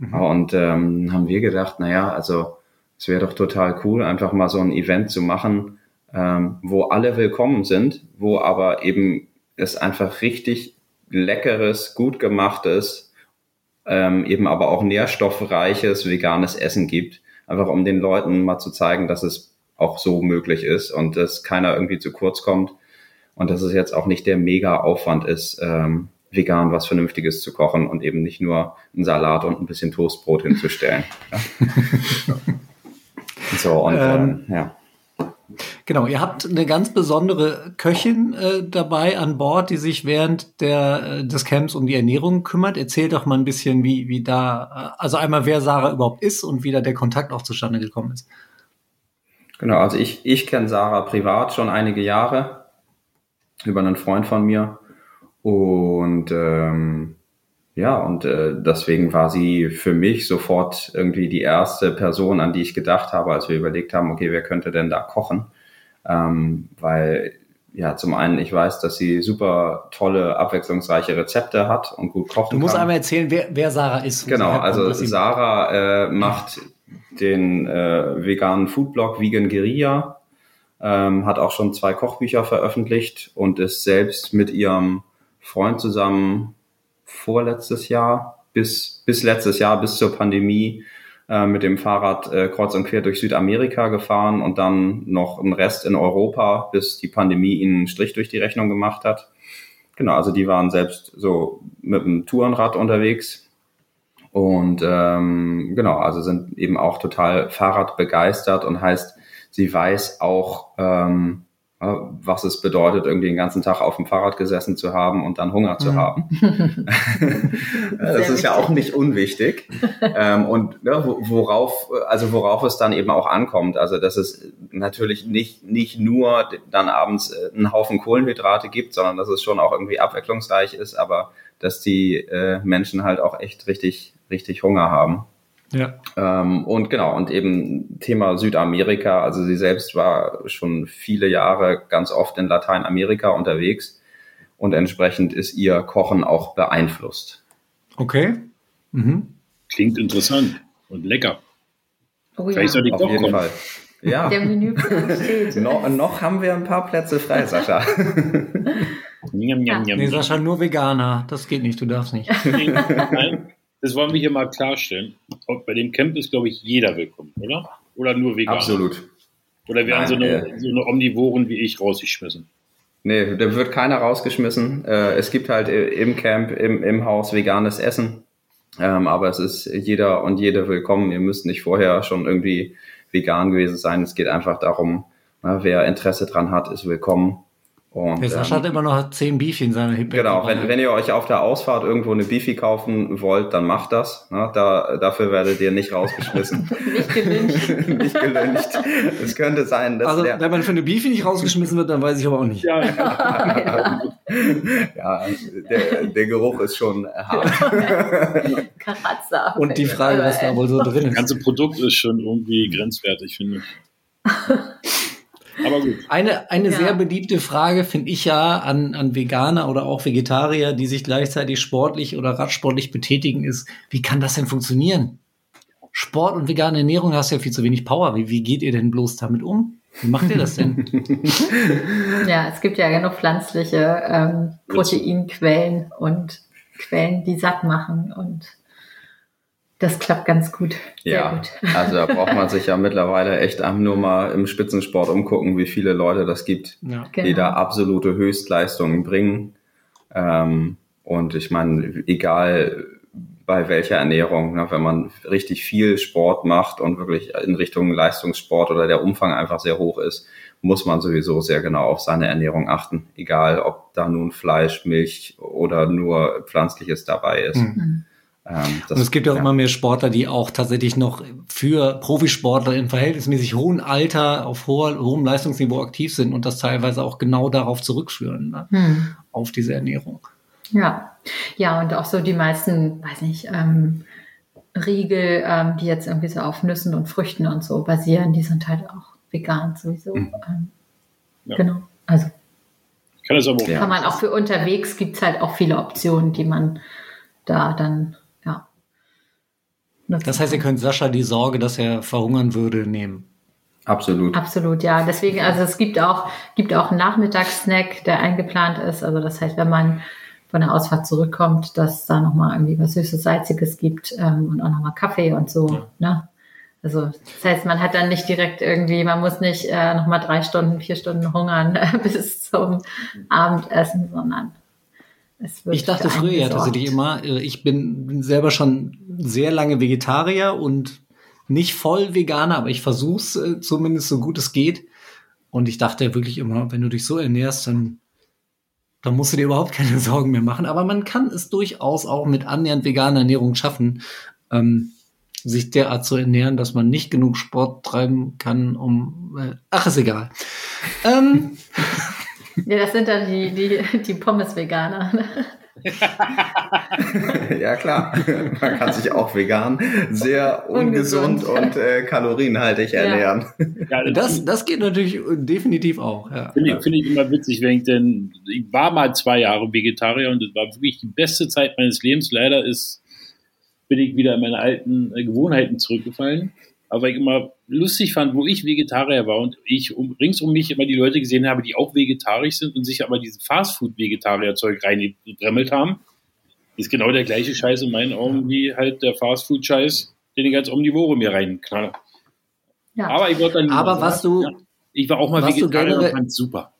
Und ähm, haben wir gedacht, naja, also es wäre doch total cool, einfach mal so ein Event zu machen, ähm, wo alle willkommen sind, wo aber eben es einfach richtig leckeres, gut gemachtes, ähm, eben aber auch nährstoffreiches veganes Essen gibt. Einfach um den Leuten mal zu zeigen, dass es auch so möglich ist und dass keiner irgendwie zu kurz kommt und dass es jetzt auch nicht der mega Aufwand ist, ähm, vegan was Vernünftiges zu kochen und eben nicht nur einen Salat und ein bisschen Toastbrot hinzustellen. So, und Ähm, äh, ja. Genau, ihr habt eine ganz besondere Köchin äh, dabei an Bord, die sich während der, äh, des Camps um die Ernährung kümmert. Erzählt doch mal ein bisschen, wie, wie da, äh, also einmal, wer Sarah überhaupt ist und wie da der Kontakt auch zustande gekommen ist. Genau, also ich, ich kenne Sarah privat schon einige Jahre über einen Freund von mir. Und ähm, ja, und äh, deswegen war sie für mich sofort irgendwie die erste Person, an die ich gedacht habe, als wir überlegt haben, okay, wer könnte denn da kochen? Ähm, weil ja, zum einen, ich weiß, dass sie super tolle, abwechslungsreiche Rezepte hat und gut kochen Du musst kann. einmal erzählen, wer, wer Sarah ist. Genau, also Sarah äh, macht den äh, veganen Foodblog Vegan Guerilla, ähm, hat auch schon zwei Kochbücher veröffentlicht und ist selbst mit ihrem Freund zusammen vorletztes Jahr bis bis letztes Jahr bis zur Pandemie äh, mit dem Fahrrad äh, kreuz und quer durch Südamerika gefahren und dann noch einen Rest in Europa, bis die Pandemie ihnen einen Strich durch die Rechnung gemacht hat. Genau, also die waren selbst so mit dem Tourenrad unterwegs und ähm, genau, also sind eben auch total Fahrrad begeistert und heißt, sie weiß auch, ähm, äh, was es bedeutet, irgendwie den ganzen Tag auf dem Fahrrad gesessen zu haben und dann Hunger zu Mhm. haben. das Sehr ist ja wichtig. auch nicht unwichtig. ähm, und ne, wo- worauf, also worauf es dann eben auch ankommt. Also dass es natürlich nicht, nicht nur dann abends äh, einen Haufen Kohlenhydrate gibt, sondern dass es schon auch irgendwie abwechslungsreich ist, aber dass die äh, Menschen halt auch echt richtig, richtig Hunger haben. Ja. Ähm, und genau, und eben Thema Südamerika, also sie selbst war schon viele Jahre ganz oft in Lateinamerika unterwegs und entsprechend ist ihr Kochen auch beeinflusst. Okay. Mhm. Klingt interessant und lecker. Oh ja. Vielleicht soll ich Auf doch jeden kommen. Fall. Ja. Der Menüplan steht. No, noch haben wir ein paar Plätze frei, Sascha. Njam, njam, njam, Nee. Sascha, nur Veganer. Das geht nicht, du darfst nicht. Nein, das wollen wir hier mal klarstellen. Und bei dem Camp ist, glaube ich, jeder willkommen, oder? Oder nur Veganer? Absolut. Oder werden Nein, so, eine, äh, so eine Omnivoren wie ich rausgeschmissen? Nee, da wird keiner rausgeschmissen. Äh, es gibt halt äh, im Camp, im, im Haus veganes Essen. Ähm, aber es ist jeder und jede willkommen. Ihr müsst nicht vorher schon irgendwie vegan gewesen sein. Es geht einfach darum, na, wer Interesse dran hat, ist willkommen. Und, Der Sascha ähm, hat immer noch 10 Beefy in seiner Hip. Genau, wenn, wenn ihr euch auf der Ausfahrt irgendwo eine Beefy kaufen wollt, dann macht das. Ne? Da, dafür werdet ihr nicht rausgeschmissen, Nicht gelünscht. nicht gelüncht. Es könnte sein, dass Also, der, wenn man für eine Beefy nicht rausgeschmissen wird, dann weiß ich aber auch nicht. Ja, ja, der, der Geruch ist schon hart. Karazza. Und die Frage, was da wohl so drin das ist. ganze Produkt ist schon irgendwie grenzwertig, finde ich. Aber gut. Eine, eine Ja. sehr beliebte Frage finde ich ja an, an Veganer oder auch Vegetarier, die sich gleichzeitig sportlich oder radsportlich betätigen, ist, wie kann das denn funktionieren? Sport und vegane Ernährung hast ja viel zu wenig Power. Wie, wie geht ihr denn bloß damit um? Wie macht ihr das denn? Ja, es gibt ja genug pflanzliche ähm, Proteinquellen und Quellen, die satt machen und das klappt ganz gut. Sehr Ja, gut. also da braucht man sich ja mittlerweile echt nur mal im Spitzensport umgucken, wie viele Leute das gibt, ja. Genau. die da absolute Höchstleistungen bringen. Ähm, und ich meine, egal bei welcher Ernährung, ne, wenn man richtig viel Sport macht und wirklich in Richtung Leistungssport oder der Umfang einfach sehr hoch ist, muss man sowieso sehr genau auf seine Ernährung achten. Egal, ob da nun Fleisch, Milch oder nur Pflanzliches dabei ist. Mhm. Ähm, Und es gibt ja auch ja. immer mehr Sportler, die auch tatsächlich noch für Profisportler im verhältnismäßig hohen Alter auf hoher, hohem Leistungsniveau aktiv sind und das teilweise auch genau darauf zurückführen, ne? Hm. auf diese Ernährung. Ja, ja, und auch so die meisten, weiß nicht, ähm, Riegel, ähm, die jetzt irgendwie so auf Nüssen und Früchten und so basieren, die sind halt auch vegan sowieso. Mhm. Ähm, Ja. Genau. Also kann das aber auch. Ja. kann man auch für unterwegs gibt's halt auch viele Optionen, die man da dann. Nutzen Das heißt, ihr könnt Sascha die Sorge, dass er verhungern würde, nehmen. Absolut. Absolut, ja. Deswegen, also es gibt auch, gibt auch einen Nachmittagssnack, der eingeplant ist. Also das heißt, wenn man von der Ausfahrt zurückkommt, dass da nochmal irgendwie was Süßes, Salziges gibt ähm, und auch nochmal Kaffee und so. Ja. Ne? Also das heißt, man hat dann nicht direkt irgendwie, man muss nicht äh, nochmal drei Stunden, vier Stunden hungern äh, bis zum Abendessen, sondern Ich dachte früher ja tatsächlich immer, äh, ich bin bin selber schon sehr lange Vegetarier und nicht voll Veganer, aber ich versuch's äh, zumindest so gut es geht. Und ich dachte wirklich immer, wenn du dich so ernährst, dann, dann musst du dir überhaupt keine Sorgen mehr machen. Aber man kann es durchaus auch mit annähernd veganer Ernährung schaffen, ähm, sich derart zu ernähren, dass man nicht genug Sport treiben kann, um. Äh, ach, ist egal. Ähm, Ja, das sind dann die, die, die Pommes-Veganer. ja klar, man kann sich auch vegan sehr ungesund, Ungesund. und äh, kalorienhaltig Ja. ernähren. Ja, das, das geht natürlich definitiv auch. Ja. Finde ich, finde ich immer witzig, wenn ich denn, ich war mal zwei Jahre Vegetarier und das war wirklich die beste Zeit meines Lebens. Leider ist, bin ich wieder in meine alten äh, Gewohnheiten zurückgefallen. Aber ich immer lustig fand, wo ich Vegetarier war und ich um, rings um mich immer die Leute gesehen habe, die auch vegetarisch sind und sich aber dieses Fastfood-Vegetarier-Zeug reingebremmelt haben. Ist genau der gleiche Scheiß in meinen Augen wie halt der Fastfood-Scheiß, den ich als Omnivore mir reinknalle. Ja. Aber ich wollte dann Aber was du- ja, ich war auch mal Vegetarier und fand's super.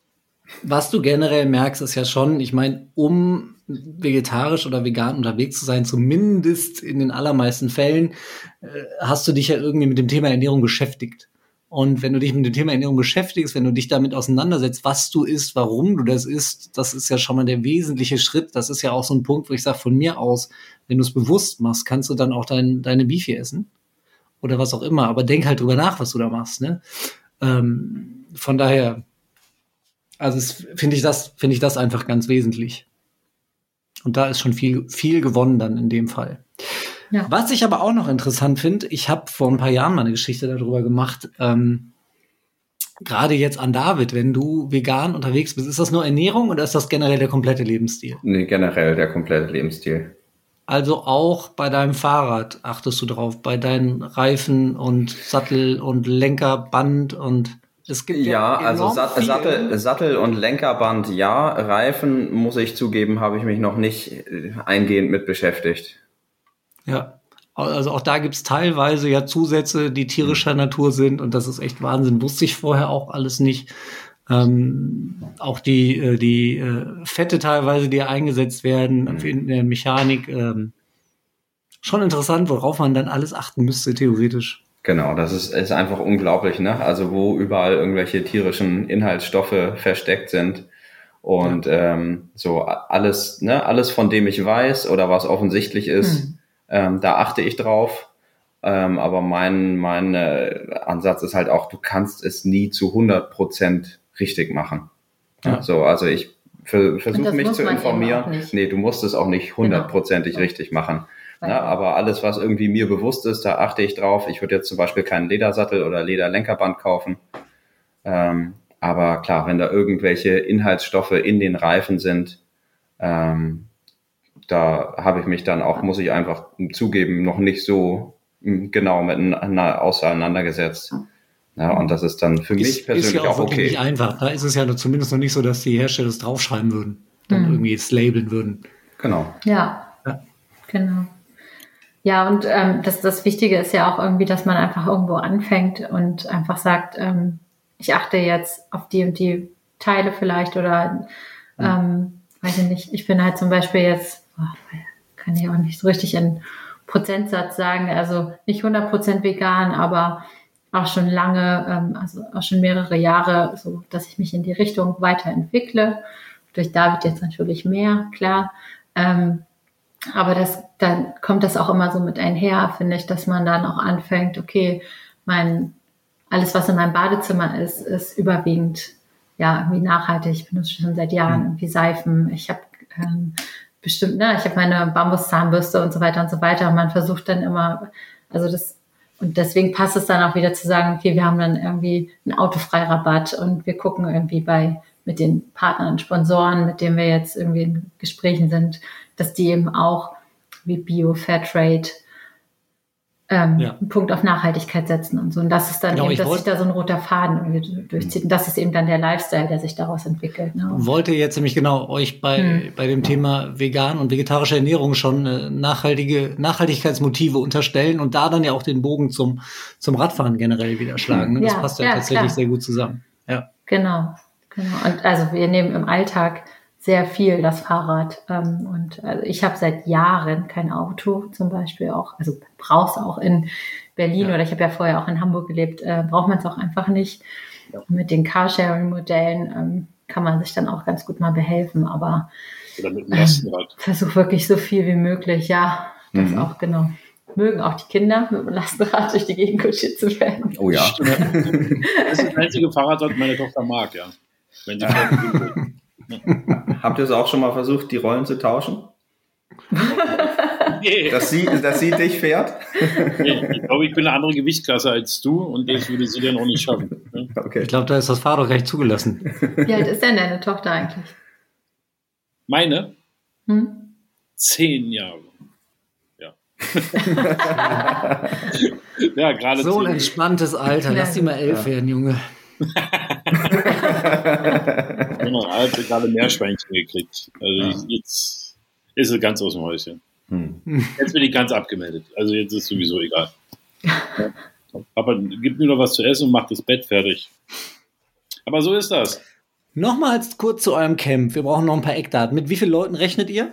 Was du generell merkst, ist ja schon, ich meine, um vegetarisch oder vegan unterwegs zu sein, zumindest in den allermeisten Fällen, äh, hast du dich ja irgendwie mit dem Thema Ernährung beschäftigt. Und wenn du dich mit dem Thema Ernährung beschäftigst, wenn du dich damit auseinandersetzt, was du isst, warum du das isst, das ist ja schon mal der wesentliche Schritt. Das ist ja auch so ein Punkt, wo ich sage, von mir aus, wenn du es bewusst machst, kannst du dann auch dein, deine Beefy essen. Oder was auch immer. Aber denk halt drüber nach, was du da machst. Ne? Ähm, von daher, also finde ich das, finde ich das einfach ganz wesentlich. Und da ist schon viel, viel gewonnen dann in dem Fall. Ja. Was ich aber auch noch interessant finde, ich habe vor ein paar Jahren mal eine Geschichte darüber gemacht, ähm, gerade jetzt an David, wenn du vegan unterwegs bist, ist das nur Ernährung oder ist das generell der komplette Lebensstil? Nee, generell der komplette Lebensstil. Also auch bei deinem Fahrrad achtest du drauf, bei deinen Reifen und Sattel und Lenkerband und es gibt ja, ja also Sat. Sattel, Sattel und Lenkerband ja, Reifen muss ich zugeben, habe ich mich noch nicht äh, eingehend mit beschäftigt. Ja, also auch da gibt's teilweise ja Zusätze, die tierischer Natur sind und das ist echt Wahnsinn. Wusste ich vorher auch alles nicht. Ähm, auch die, äh, die äh, Fette teilweise, die eingesetzt werden in der Mechanik. Ähm, schon interessant, worauf man dann alles achten müsste, theoretisch. Genau, das ist, ist einfach unglaublich, ne? Also wo überall irgendwelche tierischen Inhaltsstoffe versteckt sind. Und ähm, so alles, ne, alles von dem ich weiß oder was offensichtlich ist, Hm. ähm, da achte ich drauf. Ähm, aber mein, mein äh, Ansatz ist halt auch, du kannst es nie zu 100 Prozent richtig machen. Ja. So, also ich versuche mich zu informieren. Nee, du musst es auch nicht hundertprozentig Genau. richtig machen. Ja, aber alles, was irgendwie mir bewusst ist, da achte ich drauf. Ich würde jetzt zum Beispiel keinen Ledersattel oder Lederlenkerband kaufen. Ähm, aber klar, wenn da irgendwelche Inhaltsstoffe in den Reifen sind, ähm, da habe ich mich dann auch, muss ich einfach zugeben, noch nicht so mm, genau miteinander auseinandergesetzt. Ja, und das ist dann für mich Ist, ist persönlich ja auch, auch wirklich okay. nicht einfach. Da ist es ja zumindest noch nicht so, dass die Hersteller es draufschreiben würden. Dann Hm. irgendwie es labeln würden. Genau. Ja, Ja. genau. Ja, und ähm, das, das Wichtige ist ja auch irgendwie, dass man einfach irgendwo anfängt und einfach sagt, ähm, ich achte jetzt auf die und die Teile vielleicht oder ähm, weiß ich nicht, ich bin halt zum Beispiel jetzt, oh, kann ich auch nicht so richtig in Prozentsatz sagen, also nicht 100% vegan, aber auch schon lange, ähm, also auch schon mehrere Jahre, so dass ich mich in die Richtung weiterentwickle. Durch David jetzt natürlich mehr, klar. Ähm, aber das, dann kommt das auch immer so mit einher, finde ich, dass man dann auch anfängt, okay, mein, alles, was in meinem Badezimmer ist, ist überwiegend ja irgendwie nachhaltig. Ich benutze schon seit Jahren irgendwie Seifen. Ich habe ähm, bestimmt, ne, ich habe meine Bambuszahnbürste und so weiter und so weiter. Und man versucht dann immer, also das, und deswegen passt es dann auch wieder zu sagen, okay, wir haben dann irgendwie einen Autofreirabatt und wir gucken irgendwie bei mit den Partnern, Sponsoren, mit denen wir jetzt irgendwie in Gesprächen sind, dass die eben auch wie Bio, Fairtrade ähm, Ja. einen Punkt auf Nachhaltigkeit setzen und so. Und das ist dann Genau, eben, dass sich da so ein roter Faden durchzieht. Und das ist eben dann der Lifestyle, der sich daraus entwickelt. Ne? Wollte jetzt nämlich genau euch bei, Hm. bei dem Thema vegan und vegetarische Ernährung schon äh, nachhaltige Nachhaltigkeitsmotive unterstellen und da dann ja auch den Bogen zum, zum Radfahren generell wieder schlagen. Ne? Das Ja, passt ja, ja, tatsächlich klar. sehr gut zusammen. Ja. Genau, genau. Und also wir nehmen im Alltag sehr viel das Fahrrad. Ähm, und also ich habe seit Jahren kein Auto, zum Beispiel auch, also brauchst auch in Berlin Ja. oder ich habe ja vorher auch in Hamburg gelebt, äh, braucht man es auch einfach nicht. Und mit den Carsharing-Modellen ähm, kann man sich dann auch ganz gut mal behelfen, aber Oder mit dem Lastenrad. versuch wirklich so viel wie möglich, ja, das Mhm. auch genau. Mögen auch die Kinder mit dem Lastenrad durch die Gegend kutschiert zu werden. Oh ja. Das ist das einzige Fahrrad, das meine Tochter mag, ja. Wenn sie will. Habt ihr es auch schon mal versucht, die Rollen zu tauschen? nee, Dass sie, dass sie dich fährt? nee, ich glaube, ich bin eine andere Gewichtsklasse als du und das würde sie dann auch nicht schaffen. ne? Okay. Ich glaube, da ist das Fahrrad gar nicht zugelassen. Wie alt ist denn deine Tochter eigentlich? Meine Hm? zehn Jahre. Ja. ja, gerade So ein entspanntes Alter. Lass die mal elf werden, Junge. Genau, er hat gerade Meerschweinchen gekriegt. Also jetzt ist sie ganz aus dem Häuschen. Hm. Jetzt bin ich ganz abgemeldet. Also jetzt ist sowieso egal. Ja. Papa, gib mir noch was zu essen und mach das Bett fertig. Aber so ist das. Nochmals kurz zu eurem Camp. Wir brauchen noch ein paar Eckdaten. Mit wie vielen Leuten rechnet ihr?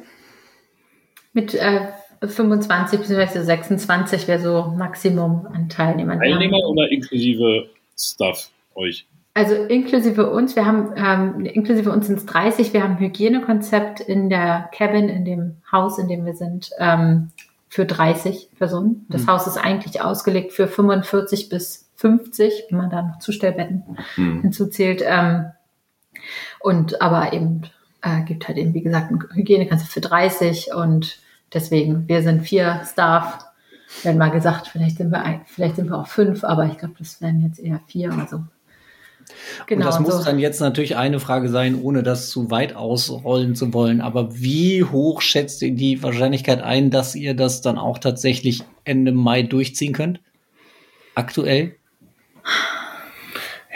Mit äh, 25 bzw. 26 wäre so Maximum an Teilnehmern. Teilnehmer oder inklusive Stuff euch? Also inklusive uns, wir haben, ähm, inklusive uns sind es 30, wir haben ein Hygienekonzept in der Cabin, in dem Haus, in dem wir sind, ähm, für 30 Personen. Das Mhm. Haus ist eigentlich ausgelegt für 45 bis 50, wenn man da noch Zustellbetten Hm. hinzuzählt. Ähm, und aber eben äh, gibt halt eben, wie gesagt, ein Hygienekonzept für 30 und deswegen, wir sind vier Staff. Haben mal gesagt, vielleicht sind wir ein, vielleicht sind wir auch fünf, aber ich glaube, das werden jetzt eher vier oder so. Genau. Und das muss so. dann jetzt natürlich eine Frage sein, ohne das zu weit ausrollen zu wollen. Aber wie hoch schätzt ihr die Wahrscheinlichkeit ein, dass ihr das dann auch tatsächlich Ende Mai durchziehen könnt? Aktuell?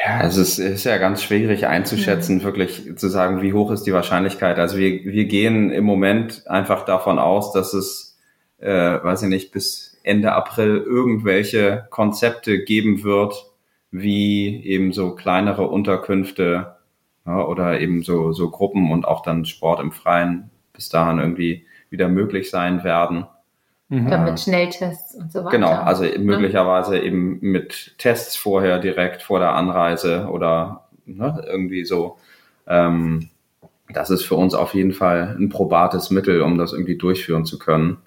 Ja, es ist, ist ja ganz schwierig einzuschätzen, mhm. wirklich zu sagen, wie hoch ist die Wahrscheinlichkeit. Also wir, wir gehen im Moment einfach davon aus, dass es, äh, weiß ich nicht, bis Ende April irgendwelche Konzepte geben wird, wie eben so kleinere Unterkünfte ja, oder eben so, so Gruppen und auch dann Sport im Freien bis dahin irgendwie wieder möglich sein werden. Mhm. Dann mit Schnelltests und so weiter. Genau, also ne? möglicherweise eben mit Tests vorher direkt vor der Anreise oder ne, irgendwie so. Ähm, das ist für uns auf jeden Fall ein probates Mittel, um das irgendwie durchführen zu können.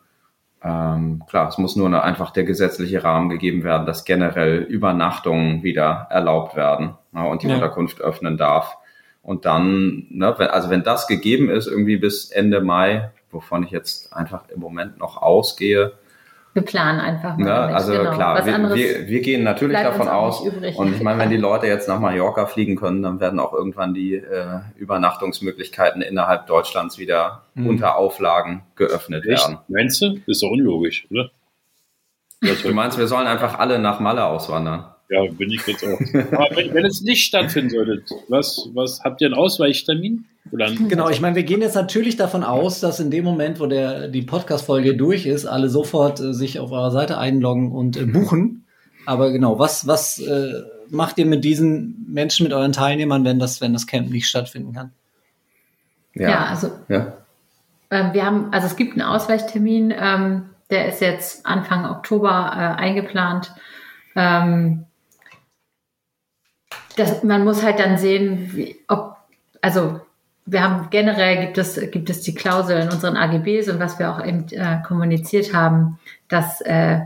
Ähm, klar, es muss nur eine, einfach der gesetzliche Rahmen gegeben werden, dass generell Übernachtungen wieder erlaubt werden ne, und die ja. Unterkunft öffnen darf. Und dann, ne, wenn, also wenn das gegeben ist, irgendwie bis Ende Mai, wovon ich jetzt einfach im Moment noch ausgehe. Wir planen einfach mal. Ja, also genau. klar, wir, wir, wir, gehen natürlich davon aus. Und ich meine, wenn die Leute jetzt nach Mallorca fliegen können, dann werden auch irgendwann die äh, Übernachtungsmöglichkeiten innerhalb Deutschlands wieder mhm. unter Auflagen geöffnet Echt? werden. Meinst du? Ist doch unlogisch, oder? Du meinst, wir sollen einfach alle nach Malle auswandern? Ja, bin ich jetzt auch. Aber wenn, wenn es nicht stattfinden sollte, was, was habt ihr einen Ausweichtermin? genau, ich meine, wir gehen jetzt natürlich davon aus, dass in dem Moment, wo der, die Podcast-Folge durch ist, alle sofort äh, sich auf eurer Seite einloggen und äh, buchen. Aber genau, was, was äh, macht ihr mit diesen Menschen, mit euren Teilnehmern, wenn das, wenn das Camp nicht stattfinden kann? Ja, ja also ja. Ähm, wir haben, also es gibt einen Ausweichtermin, ähm, der ist jetzt Anfang Oktober äh, eingeplant. Ähm, das, man muss halt dann sehen, wie, ob, also wir haben generell gibt es, gibt es die Klausel in unseren AGBs und was wir auch eben äh, kommuniziert haben, dass äh,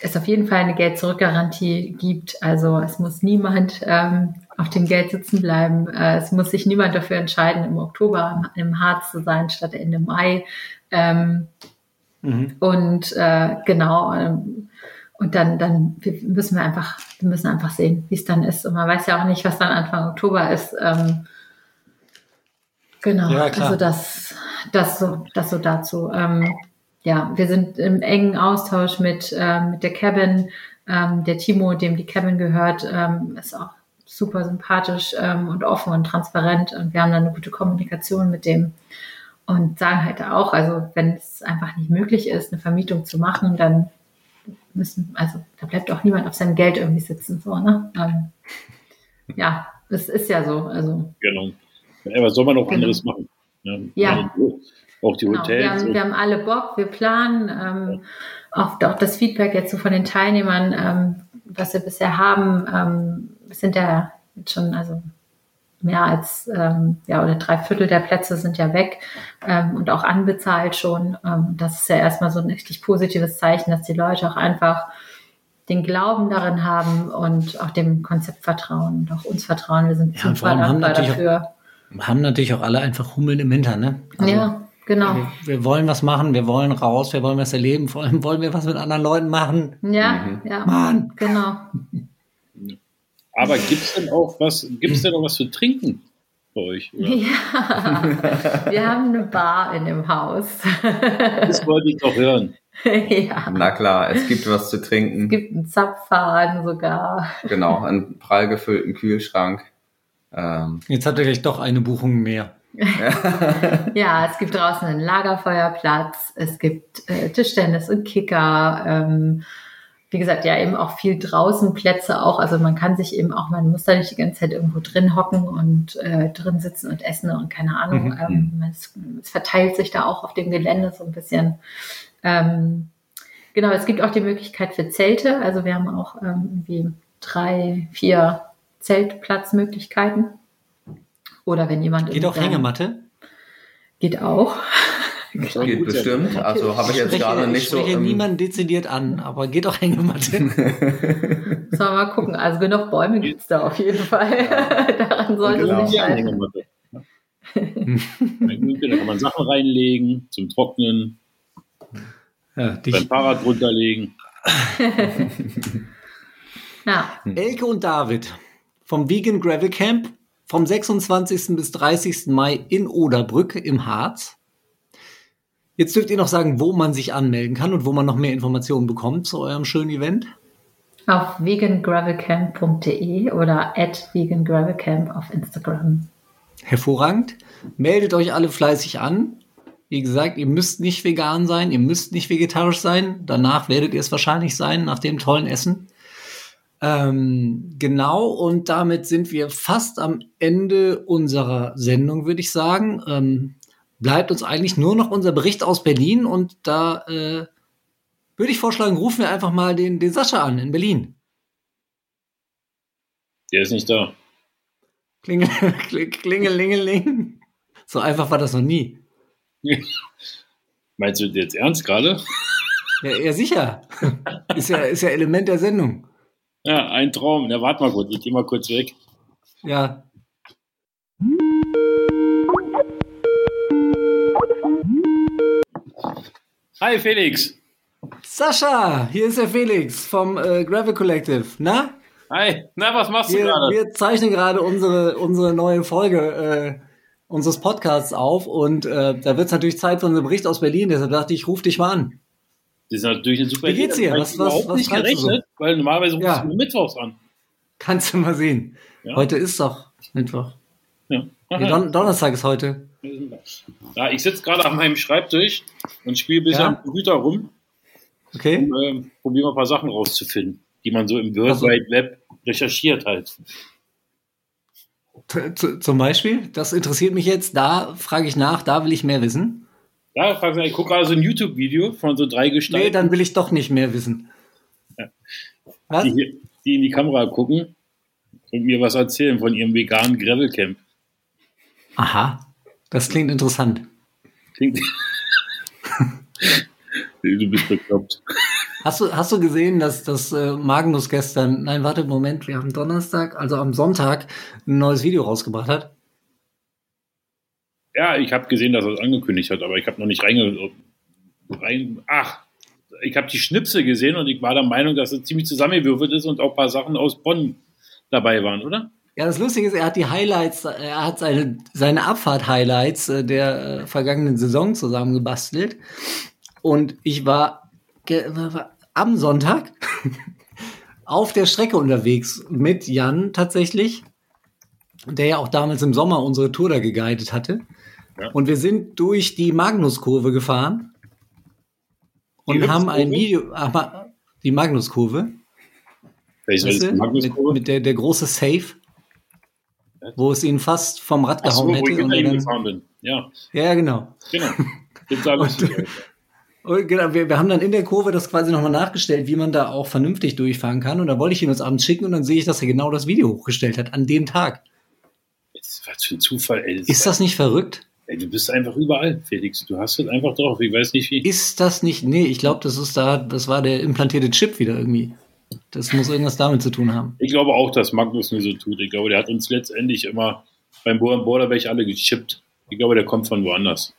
es auf jeden Fall eine Geld-Zurück-Garantie gibt. Also es muss niemand ähm, auf dem Geld sitzen bleiben. Äh, es muss sich niemand dafür entscheiden, im Oktober im Harz zu sein statt Ende Mai. Ähm, mhm. Und äh, genau, ähm, und dann, dann müssen wir einfach, wir müssen einfach sehen, wie es dann ist. Und man weiß ja auch nicht, was dann Anfang Oktober ist. Ähm, genau, ja, also das, das so, das so dazu. Ähm, ja, wir sind im engen Austausch mit, ähm, mit der Cabin. Ähm, der Timo, dem die Cabin gehört, ähm, ist auch super sympathisch ähm, und offen und transparent. Und wir haben dann eine gute Kommunikation mit dem und sagen halt auch, also wenn es einfach nicht möglich ist, eine Vermietung zu machen, dann müssen, also da bleibt auch niemand auf seinem Geld irgendwie sitzen, so, ne? Ähm, ja, das ist ja so, also. Genau. Ja, was soll man auch genau. anderes machen? Ja. ja. Auch die Hotels. Genau. Wir, haben, wir haben alle Bock, wir planen, ähm, auch, auch das Feedback jetzt so von den Teilnehmern, ähm, was wir bisher haben, ähm, sind ja jetzt schon, also mehr als ähm, ja oder drei Viertel der Plätze sind ja weg ähm, und auch anbezahlt schon. Ähm, das ist ja erstmal so ein richtig positives Zeichen, dass die Leute auch einfach den Glauben darin haben und auch dem Konzept vertrauen und auch uns vertrauen. Wir sind ja, super dankbar dafür. Auch, haben natürlich auch alle einfach Hummeln im Hintern, ne? Also, ja, genau. Wir, wir, wollen was machen, wir wollen raus, wir wollen was erleben, vor allem wollen wir was mit anderen Leuten machen. Ja, mhm. ja. Mann. Genau. Aber gibt es denn auch was, gibt's denn auch was zu trinken bei euch? Oder? Ja, wir haben eine Bar in dem Haus. Das wollte ich doch hören. Ja. Na klar, es gibt was zu trinken. Es gibt einen Zapfhahn sogar. Genau, einen prall gefüllten Kühlschrank. Ähm. Jetzt hat er gleich doch eine Buchung mehr. ja, es gibt draußen einen Lagerfeuerplatz, es gibt äh, Tischtennis und Kicker. Ähm, wie gesagt, ja eben auch viel draußen Plätze auch. Also man kann sich eben auch, man muss da nicht die ganze Zeit irgendwo drin hocken und äh, drin sitzen und essen und keine Ahnung. Mhm. Ähm, es, es, verteilt sich da auch auf dem Gelände so ein bisschen. Ähm, genau, es gibt auch die Möglichkeit für Zelte. Also wir haben auch ähm, irgendwie drei, vier Zeltplatzmöglichkeiten. Oder wenn jemand. Geht auch Hängematte? Geht auch. Das geht bestimmt. Sein. Also habe ich jetzt gerade nicht so. Ich spreche niemanden dezidiert an, aber geht auch Hängematte. Sollen wir mal gucken. Also genug Bäume gibt es da auf jeden Fall. Daran sollte genau. es nicht scheitern. da kann man Sachen reinlegen zum Trocknen. Ja, Sein Fahrrad runterlegen. ja. Elke und David, vom Vegan Gravel Camp vom 26. bis 30. Mai in Oderbrück im Harz. Jetzt dürft ihr noch sagen, wo man sich anmelden kann und wo man noch mehr Informationen bekommt zu eurem schönen Event. Auf vegangravelcamp.de oder at vegangravelcamp auf Instagram. Hervorragend. Meldet euch alle fleißig an. Wie gesagt, ihr müsst nicht vegan sein, ihr müsst nicht vegetarisch sein. Danach werdet ihr es wahrscheinlich sein, nach dem tollen Essen. Ähm, genau, und damit sind wir fast am Ende unserer Sendung, würde ich sagen. Ähm, bleibt uns eigentlich nur noch unser Bericht aus Berlin und da äh, würde ich vorschlagen, rufen wir einfach mal den, den Sascha an in Berlin. Der ist nicht da. Klingel, klingelingeling. So einfach war das noch nie. Meinst du jetzt ernst gerade? Ja, ja, sicher. Ist ja, ist ja Element der Sendung. Ja, ein Traum. Na, warte mal kurz, ich geh mal kurz weg. Ja. Hi Felix. Sascha, hier ist der Felix vom äh, Gravel Collective. Na? Hi. Na, was machst du Wir, gerade? wir zeichnen gerade unsere, unsere neue Folge äh, unseres Podcasts auf und äh, da wird es natürlich Zeit für unseren Bericht aus Berlin. Deshalb dachte ich, ich ruf dich mal an. Das ist natürlich eine super Wie geht's dir? Das Was- was- überhaupt was nicht du so? gerechnet, weil normalerweise rufst Ja. du mittwochs an. Kannst du mal sehen. Ja. Heute ist doch Mittwoch. Ja. Nee, Don Donnerstag ist heute. Ja, ich sitze gerade an meinem Schreibtisch und spiele ein bisschen Ja. am Computer rum Okay? und ähm, probiere mal ein paar Sachen rauszufinden, die man so im World Also- Wide Web recherchiert halt. Z- Zum Beispiel, das interessiert mich jetzt. Da frage ich nach, da will ich mehr wissen. Ja, fragst du, ich gucke gerade so ein YouTube-Video von so drei Nee, Gestalten, dann will ich doch nicht mehr wissen. Was? die, hier, die in die Kamera gucken und mir was erzählen von ihrem veganen Gravelcamp. Aha, das klingt interessant. Klingt. du bist bekloppt. Hast du, hast du gesehen, dass, dass äh, Magnus gestern, nein, warte, Moment, wir haben Donnerstag, also am Sonntag, ein neues Video rausgebracht hat? Ja, ich habe gesehen, dass er es angekündigt hat, aber ich habe noch nicht reinge... Rein, ach, ich habe die Schnipsel gesehen und ich war der Meinung, dass es ziemlich zusammengewürfelt ist und auch ein paar Sachen aus Bonn dabei waren, oder? Ja, das Lustige ist, er hat die Highlights, er hat seine, seine Abfahrt-Highlights äh, der äh, vergangenen Saison zusammengebastelt. Und ich war, war am Sonntag auf der Strecke unterwegs mit Jan tatsächlich, der ja auch damals im Sommer unsere Tour da geguidet hatte. Ja. Und wir sind durch die Magnuskurve gefahren und Die haben ein? Video, aber die Magnuskurve, soll weißt du, mit, Magnuskurve? mit der, der große Safe, wo es ihn fast vom Rad Ach so, gehauen wo ich hätte. Und dann, gefahren bin. Ja, ja, genau. genau. Lustig aus. Und genau, wir, wir haben dann in der Kurve das quasi nochmal nachgestellt, wie man da auch vernünftig durchfahren kann. Und da wollte ich ihn uns abends schicken und dann sehe ich, dass er genau das Video hochgestellt hat, an dem Tag. Jetzt, Was für ein Zufall, ey. Das Ist das nicht verrückt? ey. Du bist einfach überall, Felix. Du hast es einfach drauf. Ich weiß nicht wie. Ist das nicht, nee, ich glaube, das ist da, das war der implantierte Chip wieder irgendwie. Das muss irgendwas damit zu tun haben. Ich glaube auch, dass Magnus nur so tut. Ich glaube, der hat uns letztendlich immer beim Borderberg alle gechippt. Ich glaube, der kommt von woanders.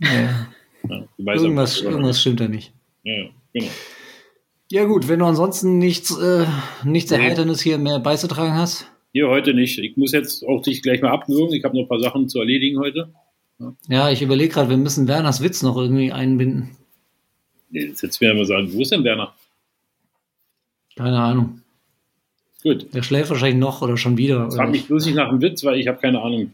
Ja, Ja, irgendwas, aber- irgendwas stimmt da nicht. Ja, ja, genau. Ja gut, wenn du ansonsten nichts, äh, nichts. Erheiterndes hier mehr beizutragen hast. Hier heute nicht. Ich muss jetzt auch dich gleich mal abwürgen. Ich habe noch ein paar Sachen zu erledigen heute. Ja, ich überlege gerade, wir müssen Werners Witz noch irgendwie einbinden. Jetzt werden wir sagen, wo ist denn Werner? Keine Ahnung. Gut. Der schläft wahrscheinlich noch oder schon wieder. Frag mich bloß nicht nach einem Witz, weil ich habe keine Ahnung.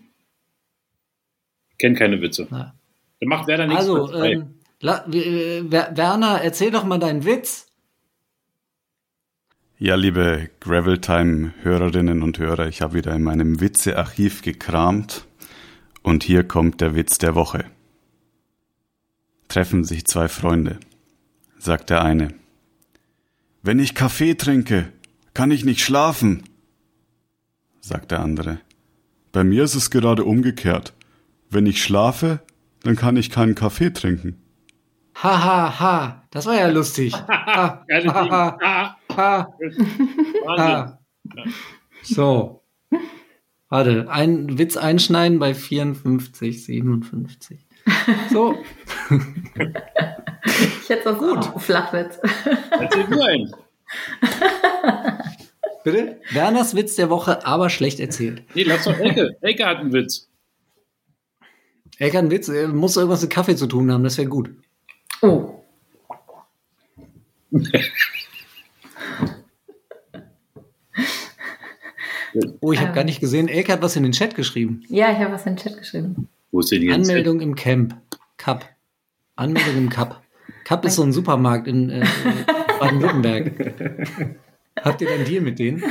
Ich kenne keine Witze. Na. Der macht Werner nichts Also, ähm, la, äh, Wer- Werner, erzähl doch mal deinen Witz. Ja, liebe Graveltime-Hörerinnen und Hörer, ich habe wieder in meinem Witzearchiv gekramt und hier kommt der Witz der Woche. Treffen sich zwei Freunde, sagt der eine. Wenn ich Kaffee trinke, kann ich nicht schlafen, sagt der andere. Bei mir ist es gerade umgekehrt. Wenn ich schlafe, dann kann ich keinen Kaffee trinken. Ha, ha, ha. Das war ja lustig. Ha, ha, ha, ha, ha. So. Warte, ein Witz einschneiden bei 54, 57. So, Ich hätte auch noch einen Flachwitz. Erzähl du einen. Bitte? Werners Witz der Woche, aber schlecht erzählt. Nee, lass doch Elke. Elke hat einen Witz. Elke hat einen Witz, er muss irgendwas mit Kaffee zu tun haben, das wäre gut. Oh, Oh, ich habe Ähm. gar nicht gesehen. Elke hat was in den Chat geschrieben. ja, ich habe was in den Chat geschrieben. Wo ist denn die ganze Anmeldung im Camp. Cup. Anmeldung im Cup. Cup ist so ein Supermarkt in äh, Baden-Württemberg. Habt ihr einen Deal mit denen?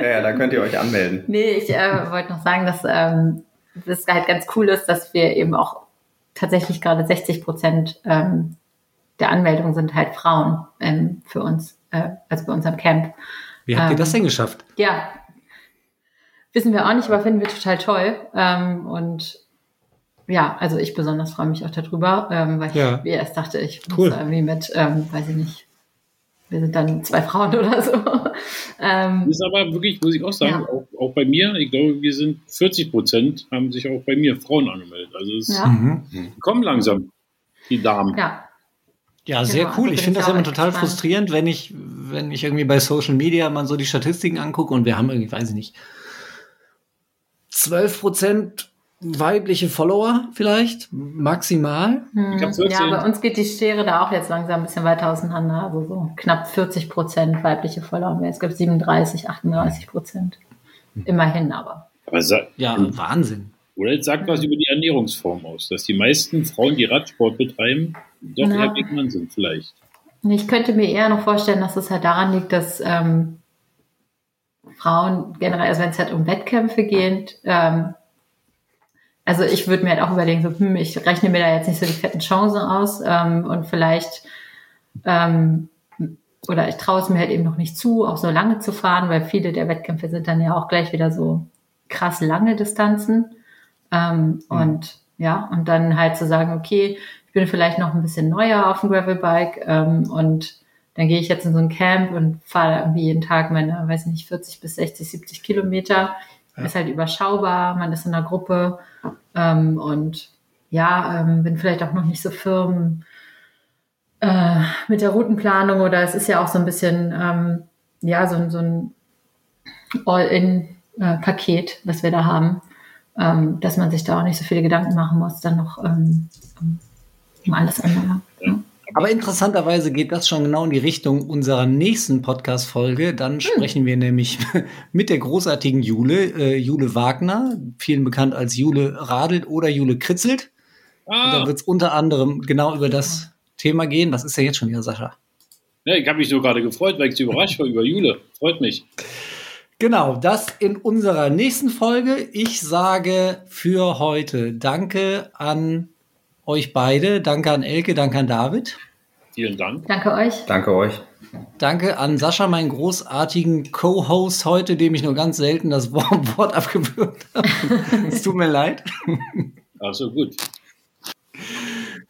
Ja, ja, da könnt ihr euch anmelden. Nee, ich äh, wollte noch sagen, dass ähm, das halt ganz cool ist, dass wir eben auch tatsächlich gerade 60 Prozent ähm, der Anmeldungen sind halt Frauen ähm, für uns, äh, also bei unserem Camp. Wie habt ihr Ähm. das denn geschafft? Ja, wissen wir auch nicht, aber finden wir total toll. Ähm, und ja, also ich besonders freue mich auch darüber, ähm, weil Ja. ich erst dachte, ich Cool. muss irgendwie mit, ähm, weiß ich nicht, wir sind dann zwei Frauen oder so. ähm, ist aber wirklich, muss ich auch sagen, Ja. auch, auch bei mir, ich glaube, wir sind 40 Prozent haben sich auch bei mir Frauen angemeldet. Also es ja, Mhm. kommen langsam die Damen. ja, Ja, sehr Genau, cool. also ich finde das immer total gespannt. frustrierend, wenn ich, wenn ich irgendwie bei Social Media mal so die Statistiken angucke und wir haben irgendwie, weiß ich nicht, 12 Prozent weibliche Follower vielleicht, maximal. Hm, 14. ja, bei uns geht die Schere da auch jetzt langsam ein bisschen weiter auseinander. Also so knapp 40 Prozent weibliche Follower. Es gibt 37, 38 Prozent. Immerhin aber. Aber Ja, Wahnsinn. oder jetzt sagt was über die Ernährungsform aus, dass die meisten Frauen, die Radsport betreiben, doch Na. eher vegan sind vielleicht. Ich könnte mir eher noch vorstellen, dass es halt daran liegt, dass ähm, Frauen generell, also wenn es halt um Wettkämpfe geht, ähm, also ich würde mir halt auch überlegen, so, hm, ich rechne mir da jetzt nicht so die fetten Chancen aus ähm, und vielleicht ähm, oder ich traue es mir halt eben noch nicht zu, auch so lange zu fahren, weil viele der Wettkämpfe sind dann ja auch gleich wieder so krass lange Distanzen. Ähm, Und ja, und dann halt zu sagen, okay, ich bin vielleicht noch ein bisschen neuer auf dem Gravelbike ähm, und dann gehe ich jetzt in so ein Camp und fahre irgendwie jeden Tag meine, weiß nicht, 40 bis 60, 70 Kilometer. Ist halt überschaubar, man ist in einer Gruppe ähm, und ja, ähm, bin vielleicht auch noch nicht so firm äh, mit der Routenplanung oder es ist ja auch so ein bisschen, ähm, ja, so, ein- so ein All-in-Paket, was wir da haben, ähm, dass man sich da auch nicht so viele Gedanken machen muss, dann noch ähm, um alles andere. Ja. Aber interessanterweise geht das schon genau in die Richtung unserer nächsten Podcast-Folge. Dann sprechen wir nämlich mit der großartigen Jule, äh, Jule Wagner, vielen bekannt als Jule Radelt oder Jule Kritzelt. Und dann Ah, wird es unter anderem genau über das Thema gehen. Was ist ja jetzt schon wieder, Sascha? ja, ich habe mich so gerade gefreut, weil ich so überrascht war über Jule. Freut mich. Genau, das in unserer nächsten Folge. Ich sage für heute Danke an euch beide. Danke an Elke, danke an David. Vielen Dank. Danke euch. Danke euch. Danke an Sascha, meinen großartigen Co-Host heute, dem ich nur ganz selten das Wort abgewürgt habe. es tut mir leid. Also gut.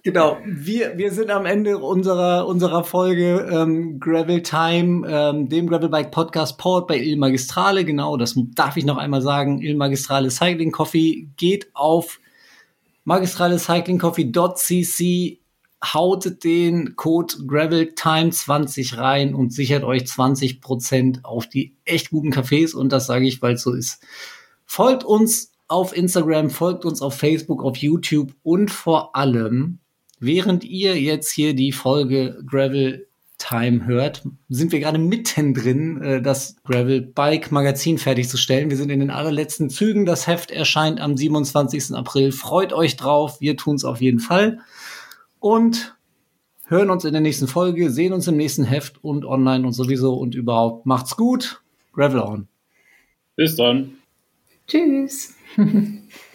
Genau, wir, wir sind am Ende unserer, unserer Folge ähm, Gravel Time, ähm, dem Gravelbike Podcast powered bei Il Magistrale. Genau, das darf ich noch einmal sagen. Il Magistrale Cycling Coffee geht auf magistralecyclingcoffee.cc, haut den Code GravelTime20 rein und sichert euch 20% auf die echt guten Cafés. Und das sage ich, weil es so ist. Folgt uns auf Instagram, folgt uns auf Facebook, auf YouTube und vor allem, während ihr jetzt hier die Folge Gravel Time hört, sind wir gerade mittendrin, äh, das Gravel Bike Magazin fertigzustellen. Wir sind in den allerletzten Zügen. Das Heft erscheint am 27. April. Freut euch drauf. Wir tun es auf jeden Fall. Und hören uns in der nächsten Folge, sehen uns im nächsten Heft und online und sowieso und überhaupt. Macht's gut. Gravel on. Bis dann. Tschüss.